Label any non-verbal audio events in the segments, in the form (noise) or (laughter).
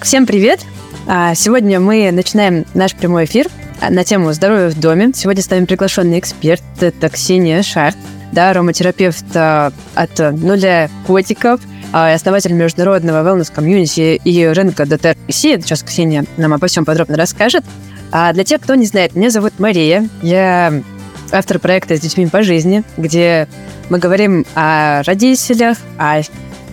Итак, всем привет! А, сегодня мы начинаем наш прямой эфир на тему здоровья в доме. Сегодня с нами приглашенный эксперт, это Ксения Шарт, да, ароматерапевт а, от нуля котиков, а, основатель международного wellness комьюнити и рынка ДТР России. Сейчас Ксения нам обо всем подробно расскажет. А для тех, кто не знает, меня зовут Мария. Я автор проекта «С детьми по жизни», где мы говорим о родителях, о,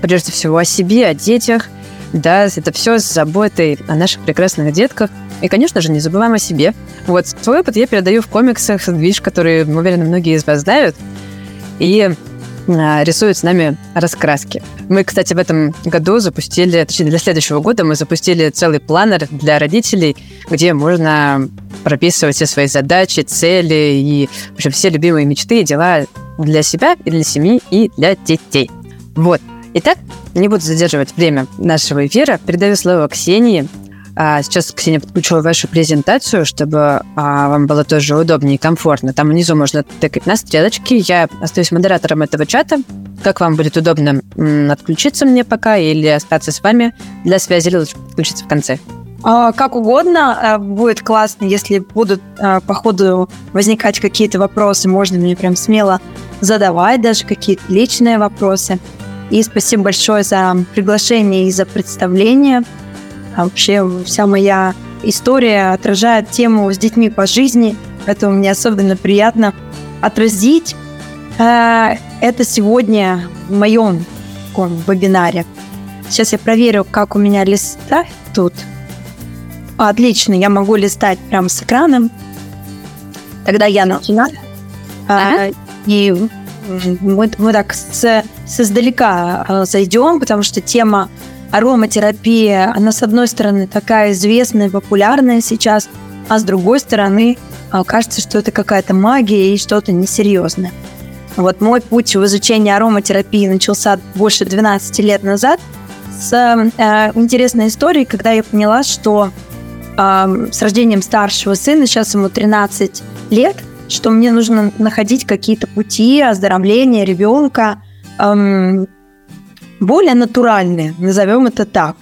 прежде всего о себе, о детях. Да, это все с заботой о наших прекрасных детках. И, конечно же, не забываем о себе. Вот свой опыт я передаю в комиксах, движ, которые, уверен, многие из вас знают. И а, рисуют с нами раскраски. Мы, кстати, в этом году запустили, точнее, для следующего года мы запустили целый планер для родителей, где можно прописывать все свои задачи, цели и, в общем, все любимые мечты и дела для себя и для семьи и для детей. Вот. Итак, не буду задерживать время нашего эфира. Передаю слово Ксении. А сейчас, Ксения, подключила вашу презентацию, чтобы а, вам было тоже удобнее и комфортно. Там внизу можно тыкать на стрелочки. Я остаюсь модератором этого чата. Как вам будет удобно м, отключиться мне пока или остаться с вами для связи, или лучше подключиться в конце? А, как угодно. Э, будет классно, если будут э, по ходу возникать какие-то вопросы. Можно мне прям смело задавать даже какие-то личные вопросы. И спасибо большое за приглашение и за представление. А вообще вся моя история отражает тему с детьми по жизни, поэтому мне особенно приятно отразить э, это сегодня в моем таком вебинаре. Сейчас я проверю, как у меня листа тут. Отлично, я могу листать прямо с экраном. Тогда я начинаю. А, и мы, мы так с, с издалека э, зайдем, потому что тема ароматерапия, она, с одной стороны, такая известная, популярная сейчас, а с другой стороны, а, кажется, что это какая-то магия и что-то несерьезное. Вот мой путь в изучении ароматерапии начался больше 12 лет назад с э, интересной историей, когда я поняла, что э, с рождением старшего сына, сейчас ему 13 лет, что мне нужно находить какие-то пути оздоровления ребенка, эм, более натуральные, назовем это так.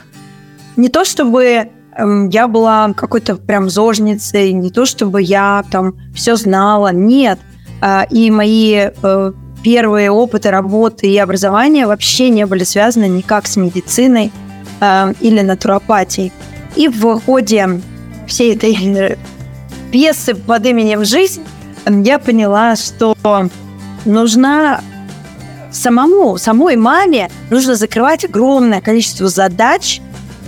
Не то чтобы эм, я была какой-то прям зожницей, не то чтобы я там все знала, нет. Э, и мои э, первые опыты работы и образования вообще не были связаны никак с медициной э, или натуропатией. И в ходе всей этой пьесы под именем «Жизнь» я поняла, что нужна самому, самой маме нужно закрывать огромное количество задач,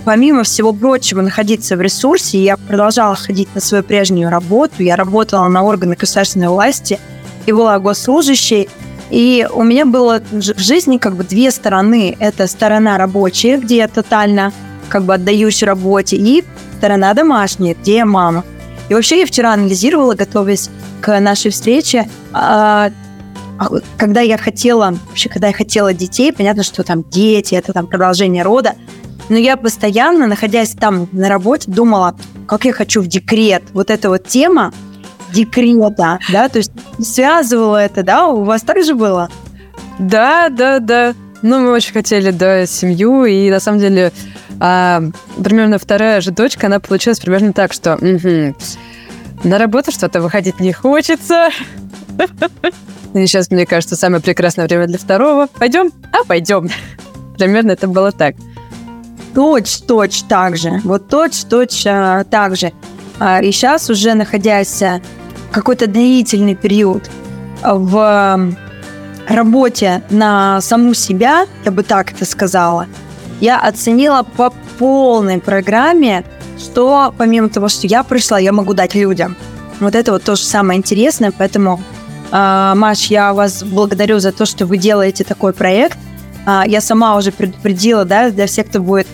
помимо всего прочего, находиться в ресурсе. Я продолжала ходить на свою прежнюю работу. Я работала на органы государственной власти и была госслужащей. И у меня было в жизни как бы две стороны. Это сторона рабочая, где я тотально как бы отдаюсь работе, и сторона домашняя, где я мама. И вообще я вчера анализировала, готовясь к нашей встрече, а, а когда я хотела, вообще, когда я хотела детей, понятно, что там дети, это там продолжение рода, но я постоянно, находясь там на работе, думала, как я хочу в декрет. Вот эта вот тема декрета, да, то есть связывала это, да, у вас так же было? Да, да, да. Ну, мы очень хотели, да, семью, и на самом деле а, примерно вторая же дочка, она получилась примерно так, что угу, на работу что-то выходить не хочется, и сейчас, мне кажется, самое прекрасное время для второго. Пойдем? А, пойдем. Примерно это было так. Точь-точь так же. Вот точь-точь а, так же. А, и сейчас, уже находясь а, какой-то длительный период в работе на саму себя, я бы так это сказала, я оценила по полной программе, что помимо того, что я пришла, я могу дать людям. Вот это вот тоже самое интересное, поэтому а, Маш, я вас благодарю за то, что вы делаете такой проект. А, я сама уже предупредила, да, для всех, кто будет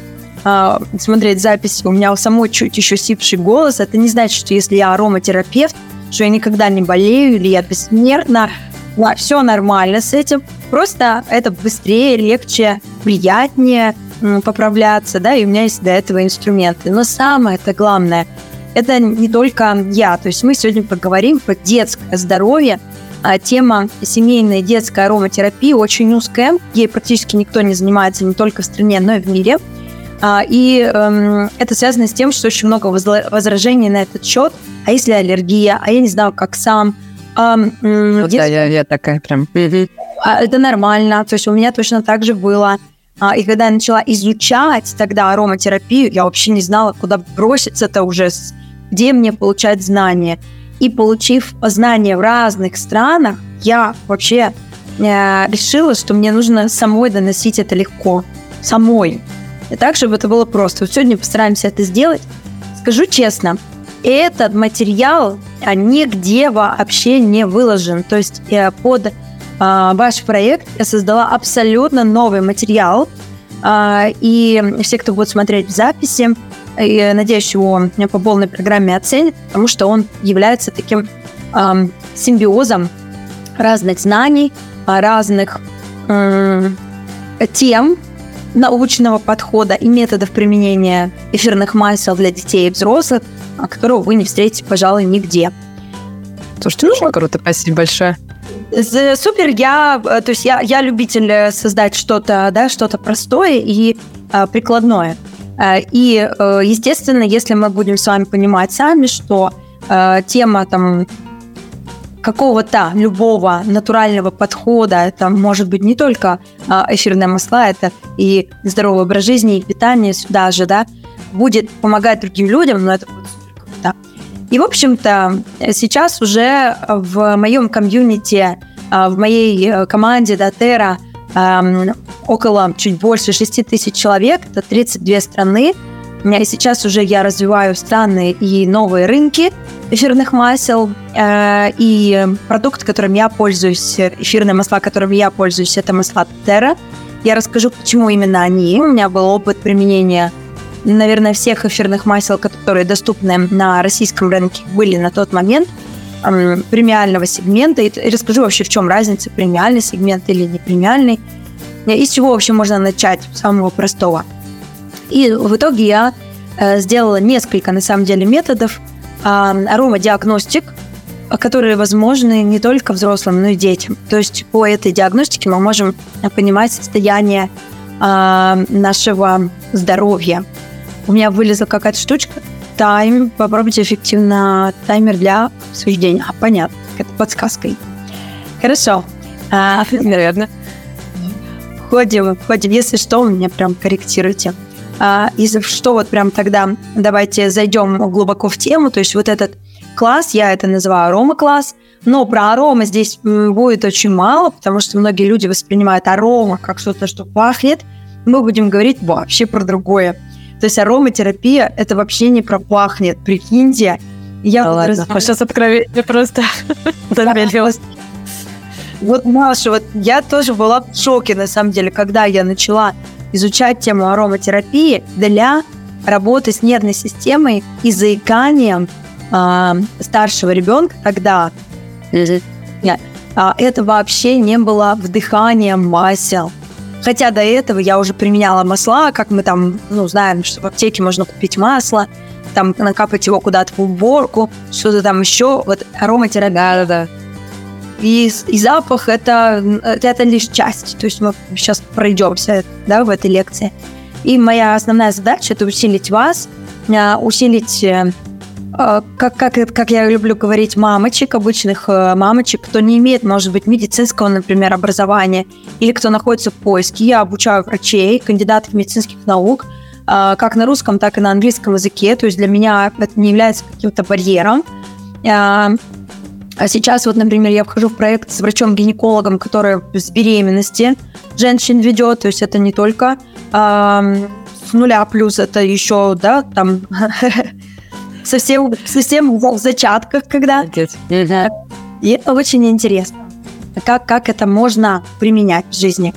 а, смотреть запись, у меня у самой чуть еще сипший голос. Это не значит, что если я ароматерапевт, что я никогда не болею или я бессмертна. Да, все нормально с этим. Просто это быстрее, легче, приятнее поправляться, да, и у меня есть для этого инструменты. Но самое это главное, это не только я. То есть мы сегодня поговорим про детское здоровье, а тема семейная детская ароматерапия очень узкая. Ей практически никто не занимается не только в стране, но и в мире. А, и эм, это связано с тем, что очень много возражений на этот счет. А если аллергия? А я не знаю, как сам. А, ну, если... Да, я, я такая прям. А, это нормально. То есть у меня точно так же было. А, и когда я начала изучать тогда ароматерапию, я вообще не знала, куда броситься-то уже, где мне получать знания. И получив знания в разных странах, я вообще э, решила, что мне нужно самой доносить это легко. Самой. И так, чтобы это было просто. Вот сегодня постараемся это сделать. Скажу честно, этот материал а, нигде вообще не выложен. То есть э, под ваш проект я создала абсолютно новый материал. А, и все, кто будет смотреть в записи, и, надеюсь, его по полной программе оценят, потому что он является таким симбиозом разных знаний, разных тем, научного подхода и методов применения эфирных масел для детей и взрослых, которого вы не встретите, пожалуй, нигде. Слушайте, очень круто, спасибо большое. Супер, я, э, то есть я, я любитель э, создать что-то, да, что-то простое и а, прикладное. И, естественно, если мы будем с вами понимать сами, что а, тема там какого-то любого натурального подхода, это может быть не только а, эфирные масла, это и здоровый образ жизни, и питание сюда же, да, будет помогать другим людям, но это будет супер круто. И, в общем-то, сейчас уже в моем комьюнити, а, в моей э, команде Дотера около чуть больше 6 тысяч человек, это 32 страны, и сейчас уже я развиваю страны и новые рынки эфирных масел. Э, и продукт, которым я пользуюсь, эфирные масла, которым я пользуюсь, это масла Terra. Я расскажу, почему именно они. У меня был опыт применения наверное, всех эфирных масел, которые доступны на российском рынке, были на тот момент премиального сегмента. И расскажу вообще, в чем разница, премиальный сегмент или не премиальный. И с чего вообще можно начать, самого простого. И в итоге я э, сделала несколько, на самом деле, методов э, аромадиагностик, которые возможны не только взрослым, но и детям. То есть по этой диагностике мы можем понимать состояние э, нашего здоровья. У меня вылезла какая-то штучка. Тайм. Попробуйте эффективно таймер для обсуждения. А, понятно. Это подсказкой. Хорошо. А, Наверное. Входим, входим. Если что, меня прям корректируйте. А, если что, вот прям тогда давайте зайдем глубоко в тему. То есть вот этот класс, я это называю арома-класс, но про арома здесь будет очень мало, потому что многие люди воспринимают арома как что-то, что пахнет. Мы будем говорить вообще про другое. То есть ароматерапия – это вообще не про пахнет, прикиньте. Я да вот ладно, раз... сейчас откровение просто. (laughs) Вот, Маша, вот я тоже была в шоке, на самом деле, когда я начала изучать тему ароматерапии для работы с нервной системой и заиканием э, старшего ребенка тогда. Нет, а это вообще не было вдыханием масел. Хотя до этого я уже применяла масла, как мы там, ну, знаем, что в аптеке можно купить масло, там накапать его куда-то в уборку, что-то там еще. Вот ароматерапия. Да. И, и запах это, это лишь часть. То есть мы сейчас пройдемся да, в этой лекции. И моя основная задача это усилить вас, а, усилить э, как, как, как я люблю говорить, мамочек, обычных э, мамочек, кто не имеет, может быть, медицинского, например, образования, или кто находится в поиске. Я обучаю врачей, кандидатов медицинских наук, а, как на русском, так и на английском языке. То есть для меня это не является каким-то барьером. А сейчас вот, например, я вхожу в проект с врачом-гинекологом, который с беременности женщин ведет, то есть это не только с нуля плюс, это еще, да, там (laughs) совсем, совсем в зачатках, когда. И это очень интересно, как, как это можно применять в жизни.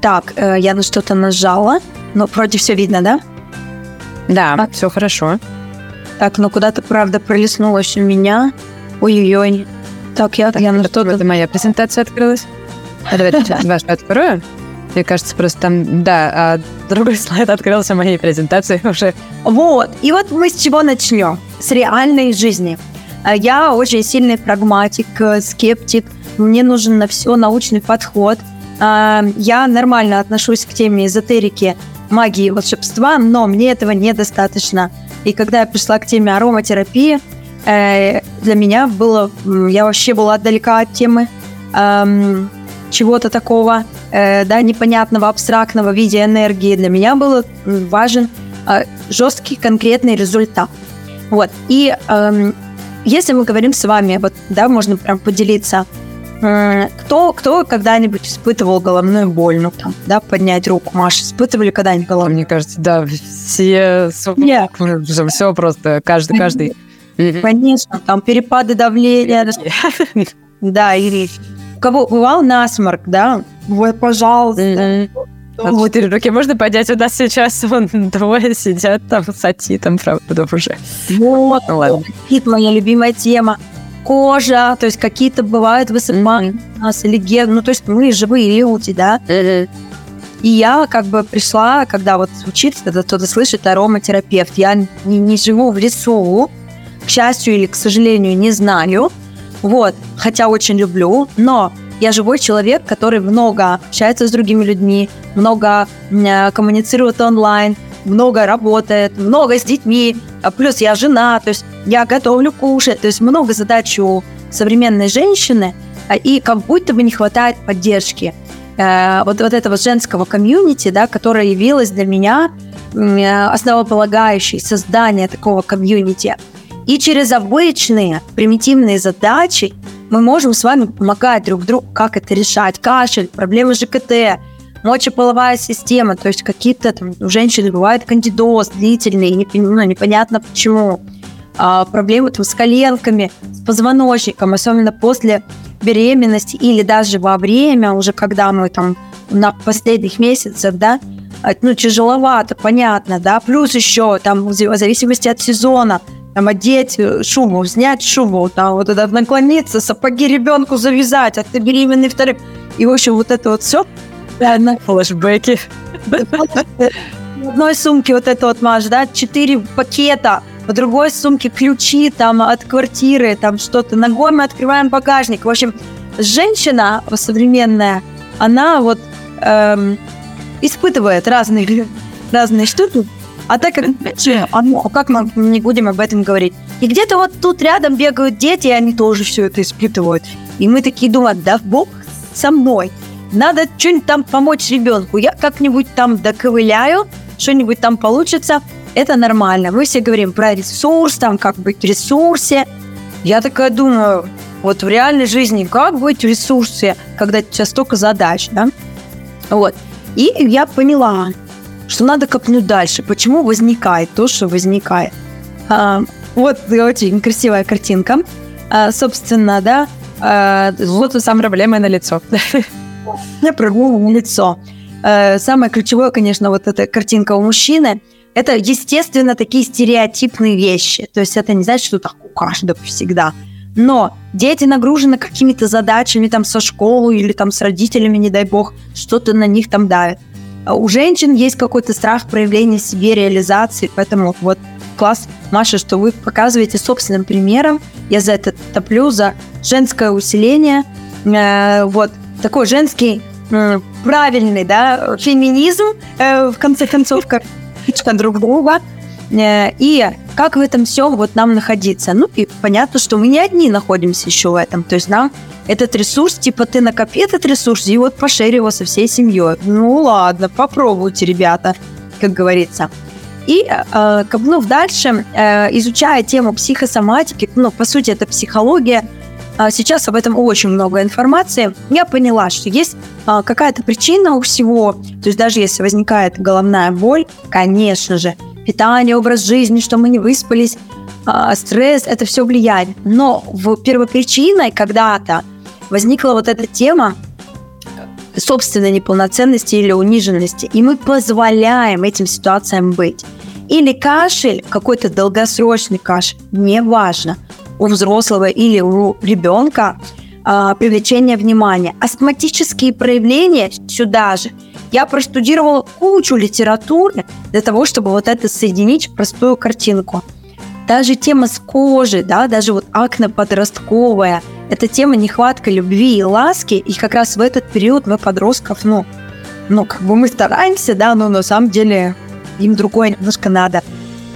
Так, э, я на что-то нажала, но вроде все видно, да? Да, а? все хорошо. Так, ну куда-то, правда, пролистнулось у меня. Ой-ой-ой. Так, я, так, я на что-то... Это моя презентация открылась. Давайте вашу (laughs) открою. Мне кажется, просто там, да, а другой (laughs) слайд открылся моей презентации уже. Вот. И вот мы с чего начнем? С реальной жизни. А я очень сильный прагматик, э, скептик. Мне нужен на все научный подход. А, я нормально отношусь к теме эзотерики магии и волшебства, но мне этого недостаточно. И когда я пришла к теме ароматерапии, э, для меня было, я вообще была далека от темы чего-то такого, э, да, непонятного, абстрактного в виде энергии. Для меня был важен э, жесткий, конкретный результат. Вот. И эм, если мы говорим с вами, вот, да, можно прям поделиться, кто, кто когда-нибудь испытывал головную боль? Ну, там, да, поднять руку. Маша, испытывали когда-нибудь головную Мне кажется, да, все... Нет. Все просто, каждый, каждый. Конечно, там перепады давления. (laughs) Да, и у кого бывал насморк, да? Вот, пожалуйста. Вот. Четыре руки можно поднять? У нас сейчас вон двое сидят там с атитом, правда, уже. Вот, ну, ладно. Атит моя любимая тема кожа, то есть какие-то бывают высыпания mm-hmm. у нас, или ген, ну, то есть мы живые люди, да. Mm-hmm. И я как бы пришла, когда вот звучит, когда кто-то слышит ароматерапевт, я не, не живу в лесу, к счастью или к сожалению, не знаю, вот, хотя очень люблю, но я живой человек, который много общается с другими людьми, много э, коммуницирует онлайн, много работает, много с детьми, а плюс я жена, то есть я готовлю кушать, то есть много задач у современной женщины, а, и как будто бы не хватает поддержки. Э, вот, вот этого женского комьюнити, да, которое явилось для меня основополагающей создание такого комьюнити. И через обычные примитивные задачи мы можем с вами помогать друг другу, как это решать. Кашель, проблемы ЖКТ, мочеполовая система, то есть какие-то там у женщин бывает кандидоз длительный, не, ну, непонятно почему. А, проблемы там с коленками, с позвоночником, особенно после беременности или даже во время, уже когда мы там на последних месяцах, да, ну, тяжеловато, понятно, да, плюс еще там в зависимости от сезона, там одеть шубу, снять шубу, там вот это наклониться, сапоги ребенку завязать, а ты беременный вторым. И, в общем, вот это вот все на флешбеки. В одной сумке вот это вот, Маш, да, четыре пакета, в другой сумке ключи там от квартиры, там что-то. Ногой мы открываем багажник. В общем, женщина современная, она вот эм, испытывает разные, разные штуки. А так как, а как мы не будем об этом говорить? И где-то вот тут рядом бегают дети, и они тоже все это испытывают. И мы такие думаем, да Бог со мной надо что-нибудь там помочь ребенку. Я как-нибудь там доковыляю, что-нибудь там получится. Это нормально. Мы все говорим про ресурс, там, как быть в ресурсе. Я такая думаю, вот в реальной жизни, как быть в ресурсе, когда тебя столько задач, да? Вот. И я поняла, что надо копнуть дальше. Почему возникает то, что возникает? А, вот очень красивая картинка. А, собственно, да, а, вот самая проблема на лицо. (laughs) Я прыгнула на лицо. Э, самое ключевое, конечно, вот эта картинка у мужчины, это, естественно, такие стереотипные вещи. То есть это не значит, что так у каждого всегда. Но дети нагружены какими-то задачами там со школы или там с родителями, не дай бог, что-то на них там давит. А у женщин есть какой-то страх проявления себе реализации, поэтому вот класс, Маша, что вы показываете собственным примером. Я за это топлю, за женское усиление. Э, вот такой женский правильный, да, феминизм, э, в конце концов, как (laughs) друг друга. Э, и как в этом все вот нам находиться? Ну, и понятно, что мы не одни находимся еще в этом. То есть нам этот ресурс, типа ты накопи этот ресурс и вот пошери его со всей семьей. Ну ладно, попробуйте, ребята, как говорится. И э, копнув дальше, э, изучая тему психосоматики, ну, по сути, это психология, а сейчас об этом очень много информации. Я поняла, что есть а, какая-то причина у всего. То есть даже если возникает головная боль, конечно же, питание, образ жизни, что мы не выспались, а, стресс, это все влияет. Но в первопричиной когда-то возникла вот эта тема собственной неполноценности или униженности, и мы позволяем этим ситуациям быть. Или кашель, какой-то долгосрочный кашель, неважно – у взрослого или у ребенка э, привлечение внимания. Астматические проявления сюда же. Я простудировала кучу литературы для того, чтобы вот это соединить в простую картинку. Даже тема с кожей, да, даже вот акне подростковая, это тема нехватка любви и ласки, и как раз в этот период мы подростков, ну, ну, как бы мы стараемся, да, но на самом деле им другое немножко надо.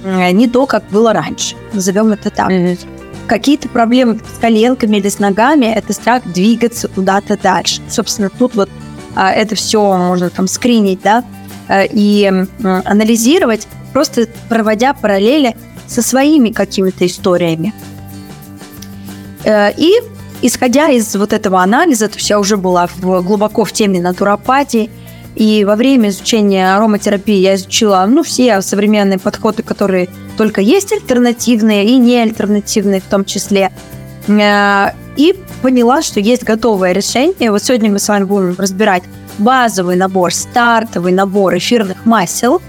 Э, не то, как было раньше. Назовем это так. Mm-hmm. Какие-то проблемы с коленками или с ногами – это страх двигаться куда-то дальше. Собственно, тут вот это все можно там скринить, да, э, и анализировать, просто проводя параллели со своими какими-то историями. Э, и исходя из вот этого анализа, то есть я уже была в, глубоко в теме натуропатии, и во время изучения ароматерапии я изучила ну, все современные подходы, которые только есть альтернативные и не альтернативные в том числе. Э, и поняла, что есть готовое решение. Вот сегодня мы с вами будем разбирать базовый набор, стартовый набор эфирных масел,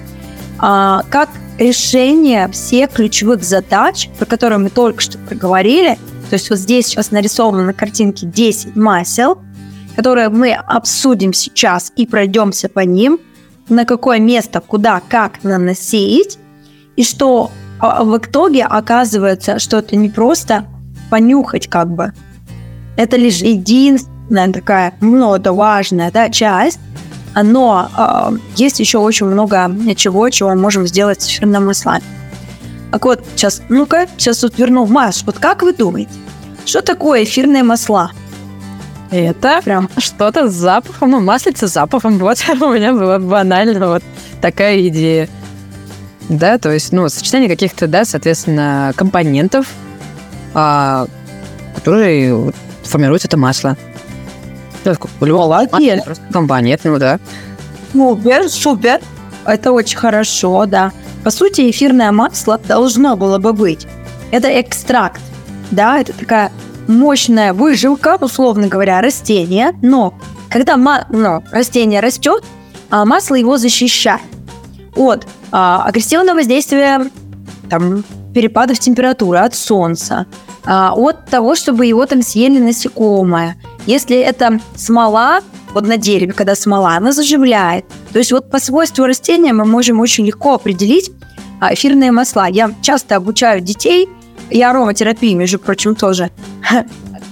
а, как решение всех ключевых задач, про которые мы только что проговорили. То есть вот здесь сейчас нарисовано на картинке 10 масел, которые мы обсудим сейчас и пройдемся по ним, на какое место, куда, как наносить, и что а, в итоге оказывается, что это не просто понюхать как бы, это лишь единственная такая, ну, это важная да, часть, но э, есть еще очень много чего, чего мы можем сделать с эфирным маслами. Так вот, сейчас, ну-ка, сейчас вот верну Маш, вот как вы думаете, что такое эфирные масла? Это прям что-то с запахом, ну, маслица с запахом. (laughs) Вот у меня была банально вот такая идея. Да, то есть, ну, сочетание каких-то, да, соответственно, компонентов, а, которые формируют это масло. Молодец. Просто компонент, ну да. Супер, супер. Это очень хорошо, да. По сути, эфирное масло должно было бы быть. Это экстракт, да, это такая мощная выжилка, условно говоря, растения, но когда ма- ну, растение растет, а масло его защищает от а, агрессивного воздействия там, перепадов температуры, от солнца, а, от того, чтобы его там съели насекомые. Если это смола, вот на дереве, когда смола, она заживляет. То есть вот по свойству растения мы можем очень легко определить а, эфирные масла. Я часто обучаю детей – и ароматерапии, между прочим, тоже. (laughs)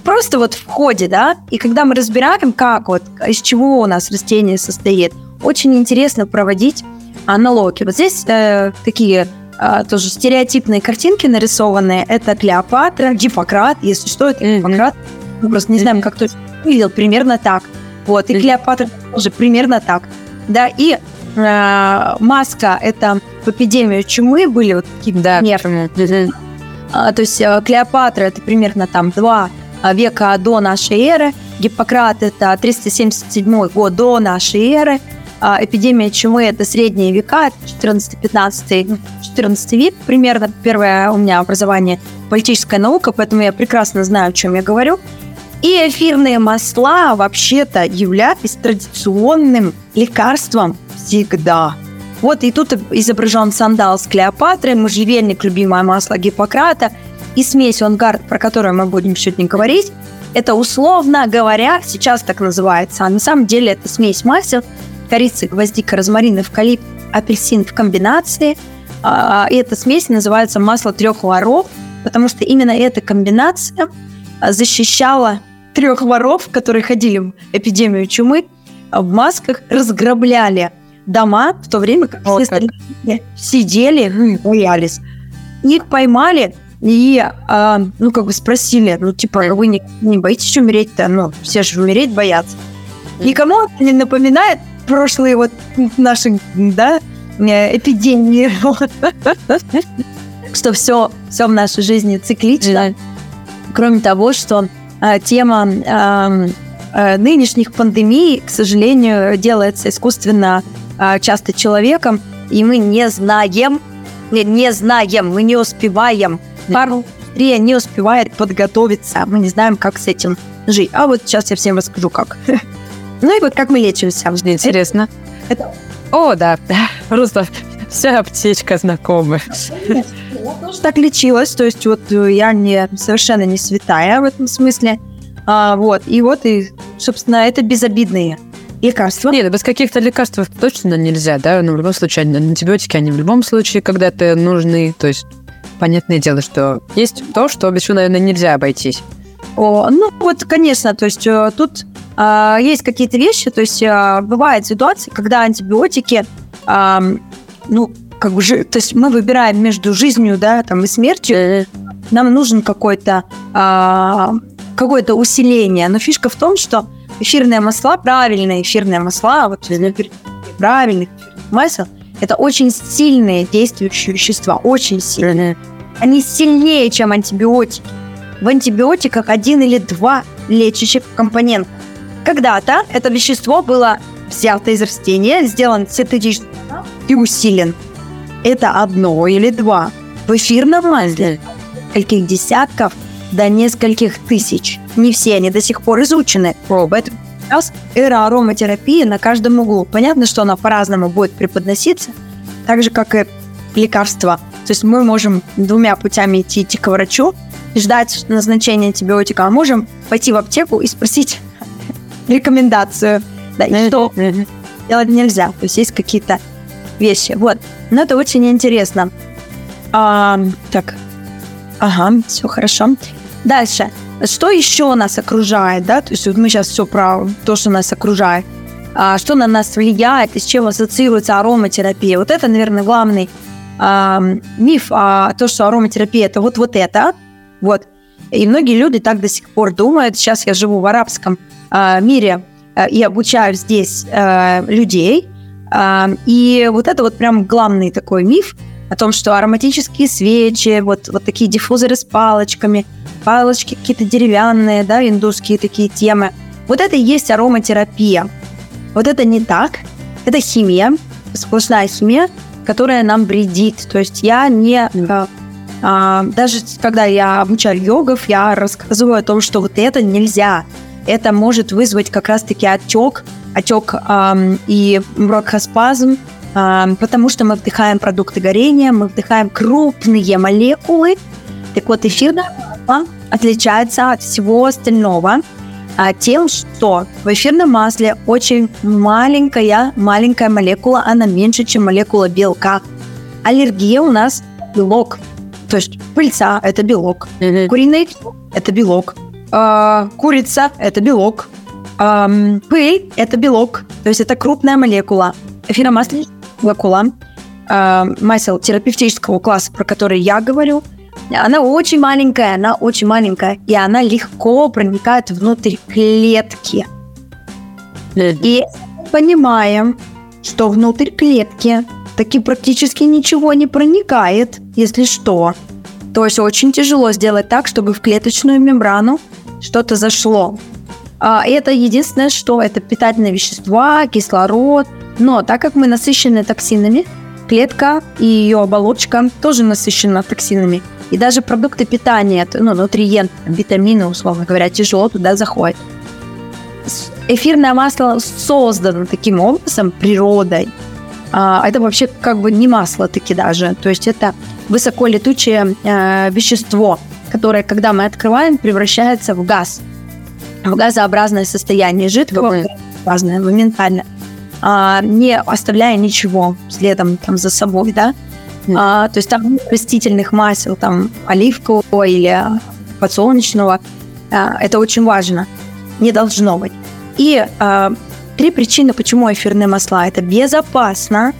Просто вот в ходе, да, и когда мы разбираем, как вот, из чего у нас растение состоит, очень интересно проводить аналогии. Вот здесь э, такие э, тоже стереотипные картинки нарисованные. Это Клеопатра, Гиппократ, если что, это Гиппократ. Мы просто не знаем, как точно выглядел, примерно так. Вот, и Клеопатра тоже примерно так. Да, и э, маска, это в эпидемию чумы были вот такие да. примеры. А, то есть э, Клеопатра это примерно там два века до нашей эры, Гиппократ это 377 год до нашей эры, а, эпидемия чумы это средние века, 14-15 14 век примерно. Первое у меня образование политическая наука, поэтому я прекрасно знаю, о чем я говорю. И эфирные масла вообще-то являлись традиционным лекарством всегда. Вот и тут изображен сандал с Клеопатрой, можжевельник, любимое масло Гиппократа, и смесь онгард, про которую мы будем сегодня говорить. Это условно говоря, сейчас так называется, а на самом деле это смесь масел, корицы, гвоздика, розмарин, эвкалипт, апельсин в комбинации. А, и эта смесь называется масло трех воров, потому что именно эта комбинация защищала трех воров, которые ходили в эпидемию чумы, в масках разграбляли дома, в то время как вот все как. сидели, боялись. Их поймали и, а, ну, как бы спросили, ну, типа, вы не, не боитесь умереть-то? Ну, все же умереть боятся. Никому это не напоминает прошлые вот наши, да, э, эпидемии. (laughs) Что все, все в нашей жизни циклично. Кроме того, что а, тема а, нынешних пандемий, к сожалению, делается искусственно а, часто человеком, и мы не знаем, не, не знаем, мы не успеваем. Пару быстрее не успевает подготовиться, мы не знаем, как с этим жить. А вот сейчас я всем расскажу, как. (laughs) Ну и вот как мы лечимся. Интересно. Это... О, да, просто вся аптечка знакомая. Я тоже так лечилась, то есть вот я не совершенно не святая в этом смысле. А, вот, и вот, и, собственно, это безобидные лекарства. Нет, без каких-то лекарств точно нельзя, да, но в любом случае антибиотики, они в любом случае когда-то нужны, то есть понятное дело, что есть то, что без чего, наверное, нельзя обойтись. О, ну, вот, конечно, то есть э, тут э, есть какие-то вещи, то есть э, бывают ситуации, когда антибиотики, э, ну, как бы, то есть мы выбираем между жизнью, да, там, и смертью, нам нужен какой-то э, какое-то усиление. Но фишка в том, что эфирные масла, правильные эфирные масла, вот правильных масел, это очень сильные действующие вещества, очень сильные. Они сильнее, чем антибиотики. В антибиотиках один или два лечащих компонента. Когда-то это вещество было взято из растения, сделан синтетически и усилен. Это одно или два. В эфирном масле нескольких десятков до нескольких тысяч. Не все они до сих пор изучены. Поэтому сейчас эра ароматерапии на каждом углу. Понятно, что она по-разному будет преподноситься, так же, как и лекарства. То есть мы можем двумя путями идти, идти к врачу, ждать назначения антибиотика, а можем пойти в аптеку и спросить (laughs) рекомендацию. Да, и что делать нельзя. То есть есть какие-то вещи. Вот. Но это очень интересно. А, так. Ага, все хорошо. Дальше. Что еще нас окружает, да? То есть вот мы сейчас все про то, что нас окружает. А, что на нас влияет, и с чем ассоциируется ароматерапия. Вот это, наверное, главный а, миф, а, то, что ароматерапия это вот, вот это. Вот. И многие люди так до сих пор думают. Сейчас я живу в арабском а, мире а, и обучаю здесь а, людей. А, и вот это вот прям главный такой миф о том, что ароматические свечи, вот, вот такие диффузоры с палочками – палочки какие-то деревянные, да, индусские такие темы. Вот это и есть ароматерапия. Вот это не так. Это химия, сплошная химия, которая нам вредит. То есть я не... А, даже когда я обучаю йогов, я рассказываю о том, что вот это нельзя. Это может вызвать как раз-таки отек, отек эм, и бронхоспазм, эм, потому что мы вдыхаем продукты горения, мы вдыхаем крупные молекулы. Так вот, эфирная масла отличается от всего остального а, тем, что в эфирном масле очень маленькая, маленькая молекула, она меньше, чем молекула белка. Аллергия у нас белок. То есть пыльца – это белок. Mm-hmm. Куриный – это белок. Э, курица – это белок. Э, пыль – это белок. То есть это крупная молекула. Эфиромасличная молекула э, масел терапевтического класса, про который я говорю – она очень маленькая, она очень маленькая, и она легко проникает внутрь клетки. И понимаем, что внутрь клетки таки практически ничего не проникает, если что. То есть очень тяжело сделать так, чтобы в клеточную мембрану что-то зашло. А это единственное, что это питательные вещества, кислород. Но так как мы насыщены токсинами, клетка и ее оболочка тоже насыщена токсинами. И даже продукты питания, ну, нутриенты, витамины, условно говоря, тяжело туда заходят. Эфирное масло создано таким образом природой. А, это вообще как бы не масло таки даже. То есть это высоколетучее э, вещество, которое, когда мы открываем, превращается в газ. В газообразное состояние жидкого, газообразное моментально, а, не оставляя ничего следом там за собой, да. А, то есть там растительных масел, там оливкового или подсолнечного. А, это очень важно. Не должно быть. И а, три причины, почему эфирные масла. Это безопасно,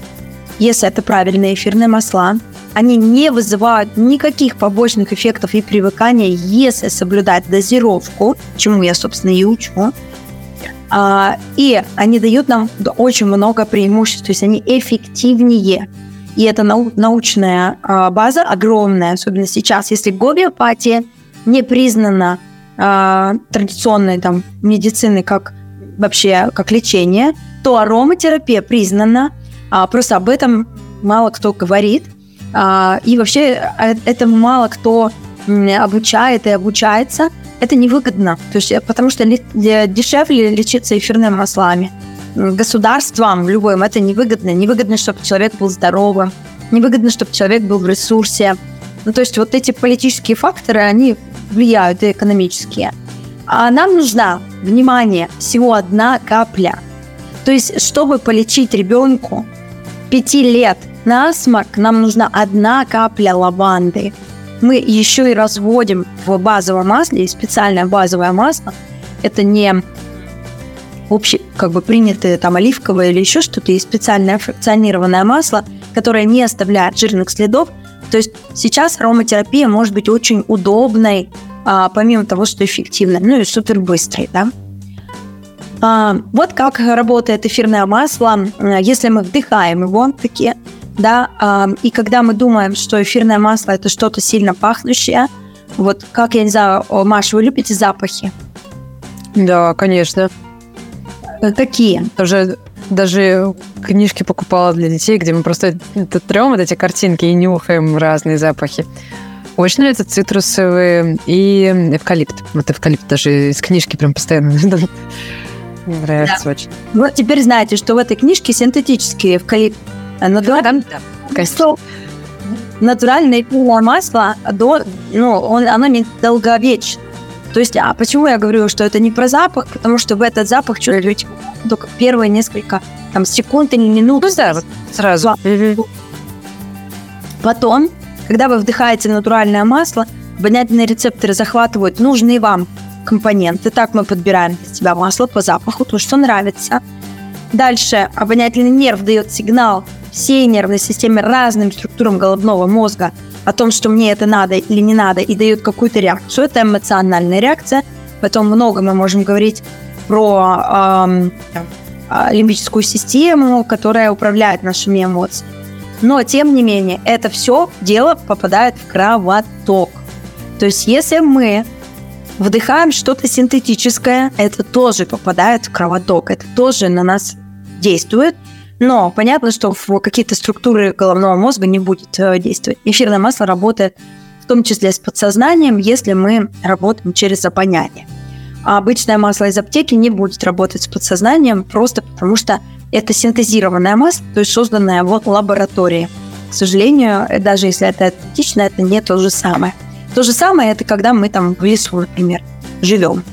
если это правильные эфирные масла. Они не вызывают никаких побочных эффектов и привыкания, если соблюдать дозировку, чему я, собственно, и учу. А, и они дают нам очень много преимуществ, то есть они эффективнее. И это нау- научная э, база огромная, особенно сейчас, если гомеопатия не признана э, традиционной там, медициной как вообще как лечение, то ароматерапия признана, а, просто об этом мало кто говорит. А, и вообще э, это мало кто обучает и обучается. Это невыгодно, то есть, потому что дешевле лечиться эфирными маслами государствам любым это невыгодно. Невыгодно, чтобы человек был здоровым, невыгодно, чтобы человек был в ресурсе. Ну, то есть вот эти политические факторы, они влияют и экономические. А нам нужна, внимание, всего одна капля. То есть, чтобы полечить ребенку пяти лет насморк, нам нужна одна капля лаванды. мы еще и разводим в базовом масле, и специальное базовое масло, это не общее, как бы принятое там оливковое или еще что-то, и специальное фракционированное масло, которое не оставляет жирных следов. То есть сейчас ароматерапия может быть очень удобной, а, помимо того, что эффективной, ну и супер быстрой, да. А, вот как работает эфирное масло, если мы вдыхаем его такие, да, а, и когда мы думаем, что эфирное масло это что-то сильно пахнущее, вот как, я не знаю, Маша, вы любите запахи? Да, конечно. Какие? Тоже даже книжки покупала для детей, где мы просто трем вот эти картинки и нюхаем разные запахи. Очень нравятся цитрусовые и эвкалипт. Вот эвкалипт даже из книжки прям постоянно нравится да. очень. Вот теперь знаете, что в этой книжке синтетический эвкалипт. Натуральное, да, да, натуральное масло, до, ну, он, оно не долговечно. То есть, а почему я говорю, что это не про запах? Потому что в этот запах чувствуете только первые несколько там, секунд или минут. Ну да, вот сразу. Потом, когда вы вдыхаете натуральное масло, обонятельные рецепторы захватывают нужные вам компоненты. Так мы подбираем для себя масло по запаху, то, что нравится. Дальше обонятельный нерв дает сигнал всей нервной системе разным структурам головного мозга о том, что мне это надо или не надо, и дают какую-то реакцию. Это эмоциональная реакция. Потом много мы можем говорить про эм, лимбическую систему, которая управляет нашими эмоциями. Но, тем не менее, это все дело попадает в кровоток. То есть, если мы вдыхаем что-то синтетическое, это тоже попадает в кровоток, это тоже на нас действует. Но понятно, что в какие-то структуры головного мозга не будет э, действовать. Эфирное масло работает в том числе с подсознанием, если мы работаем через обоняние. А обычное масло из аптеки не будет работать с подсознанием, просто потому что это синтезированное масло, то есть созданное в лаборатории. К сожалению, даже если это аутентично, это не то же самое. То же самое это когда мы там в лесу, например, живем.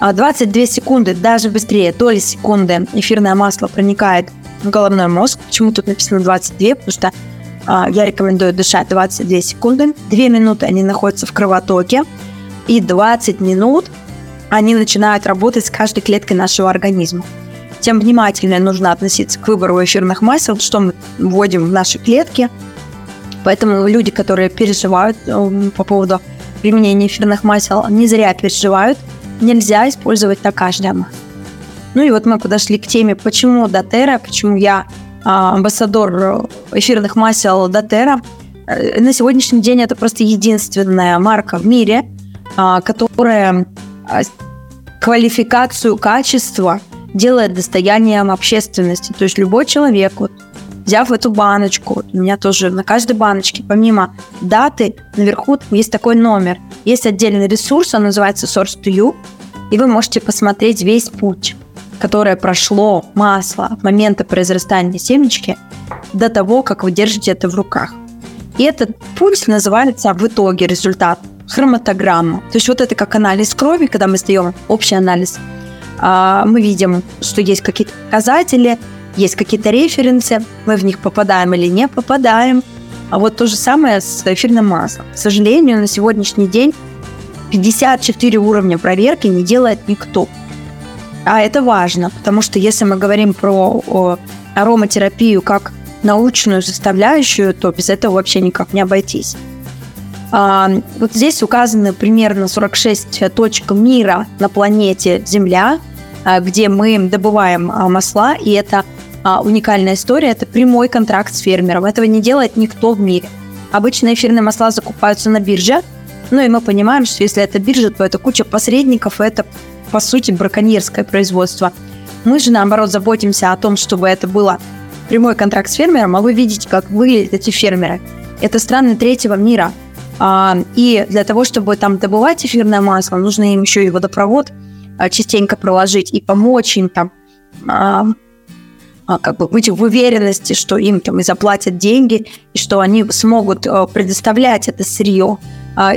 22 а секунды, даже быстрее, доли секунды эфирное масло проникает в головной мозг. Почему тут написано 22? Потому что а, я рекомендую дышать 22 секунды. 2 минуты они находятся в кровотоке. И 20 минут они начинают работать с каждой клеткой нашего организма. Тем внимательнее нужно относиться к выбору эфирных масел, что мы вводим в наши клетки. Поэтому люди, которые переживают э, по поводу применения эфирных масел, не зря переживают – нельзя использовать на каждом. Ну и вот мы подошли к теме, почему Дотера, почему я а, амбассадор эфирных масел Дотера. Э, на сегодняшний день это просто единственная марка в мире, а, которая квалификацию качества делает достоянием общественности. То есть любой человек, вот, взяв эту баночку, у меня тоже на каждой баночке, помимо даты, наверху есть такой номер. Есть отдельный ресурс, он называется Source to You, и вы можете посмотреть весь путь, которое прошло масло от момента произрастания семечки до того, как вы держите это в руках. И этот путь называется в итоге результат хроматограмма. То есть вот это как анализ крови, когда мы сдаем общий анализ. А, мы видим, что есть какие-то показатели, есть какие-то референсы, мы в них попадаем или не попадаем. А вот то же самое с эфирным маслом. К сожалению, на сегодняшний день 54 уровня проверки не делает никто. А это важно, потому что если мы говорим про о, ароматерапию как научную составляющую, то без этого вообще никак не обойтись. А, вот здесь указаны примерно 46 точек мира на планете Земля, а, где мы добываем а, масла, и это а, уникальная история, это прямой контракт с фермером. Этого не делает никто в мире. Обычно эфирные масла закупаются на бирже, ну и мы понимаем, что если это биржа, то это куча посредников, это по сути браконьерское производство. Мы же, наоборот, заботимся о том, чтобы это было прямой контракт с фермером, а вы видите, как выглядят эти фермеры. Это страны третьего мира. А, и для того, чтобы там добывать эфирное масло, нужно им еще и водопровод а, частенько проложить и помочь им там а, как бы быть в уверенности, что им там и заплатят деньги, и что они смогут предоставлять это сырье.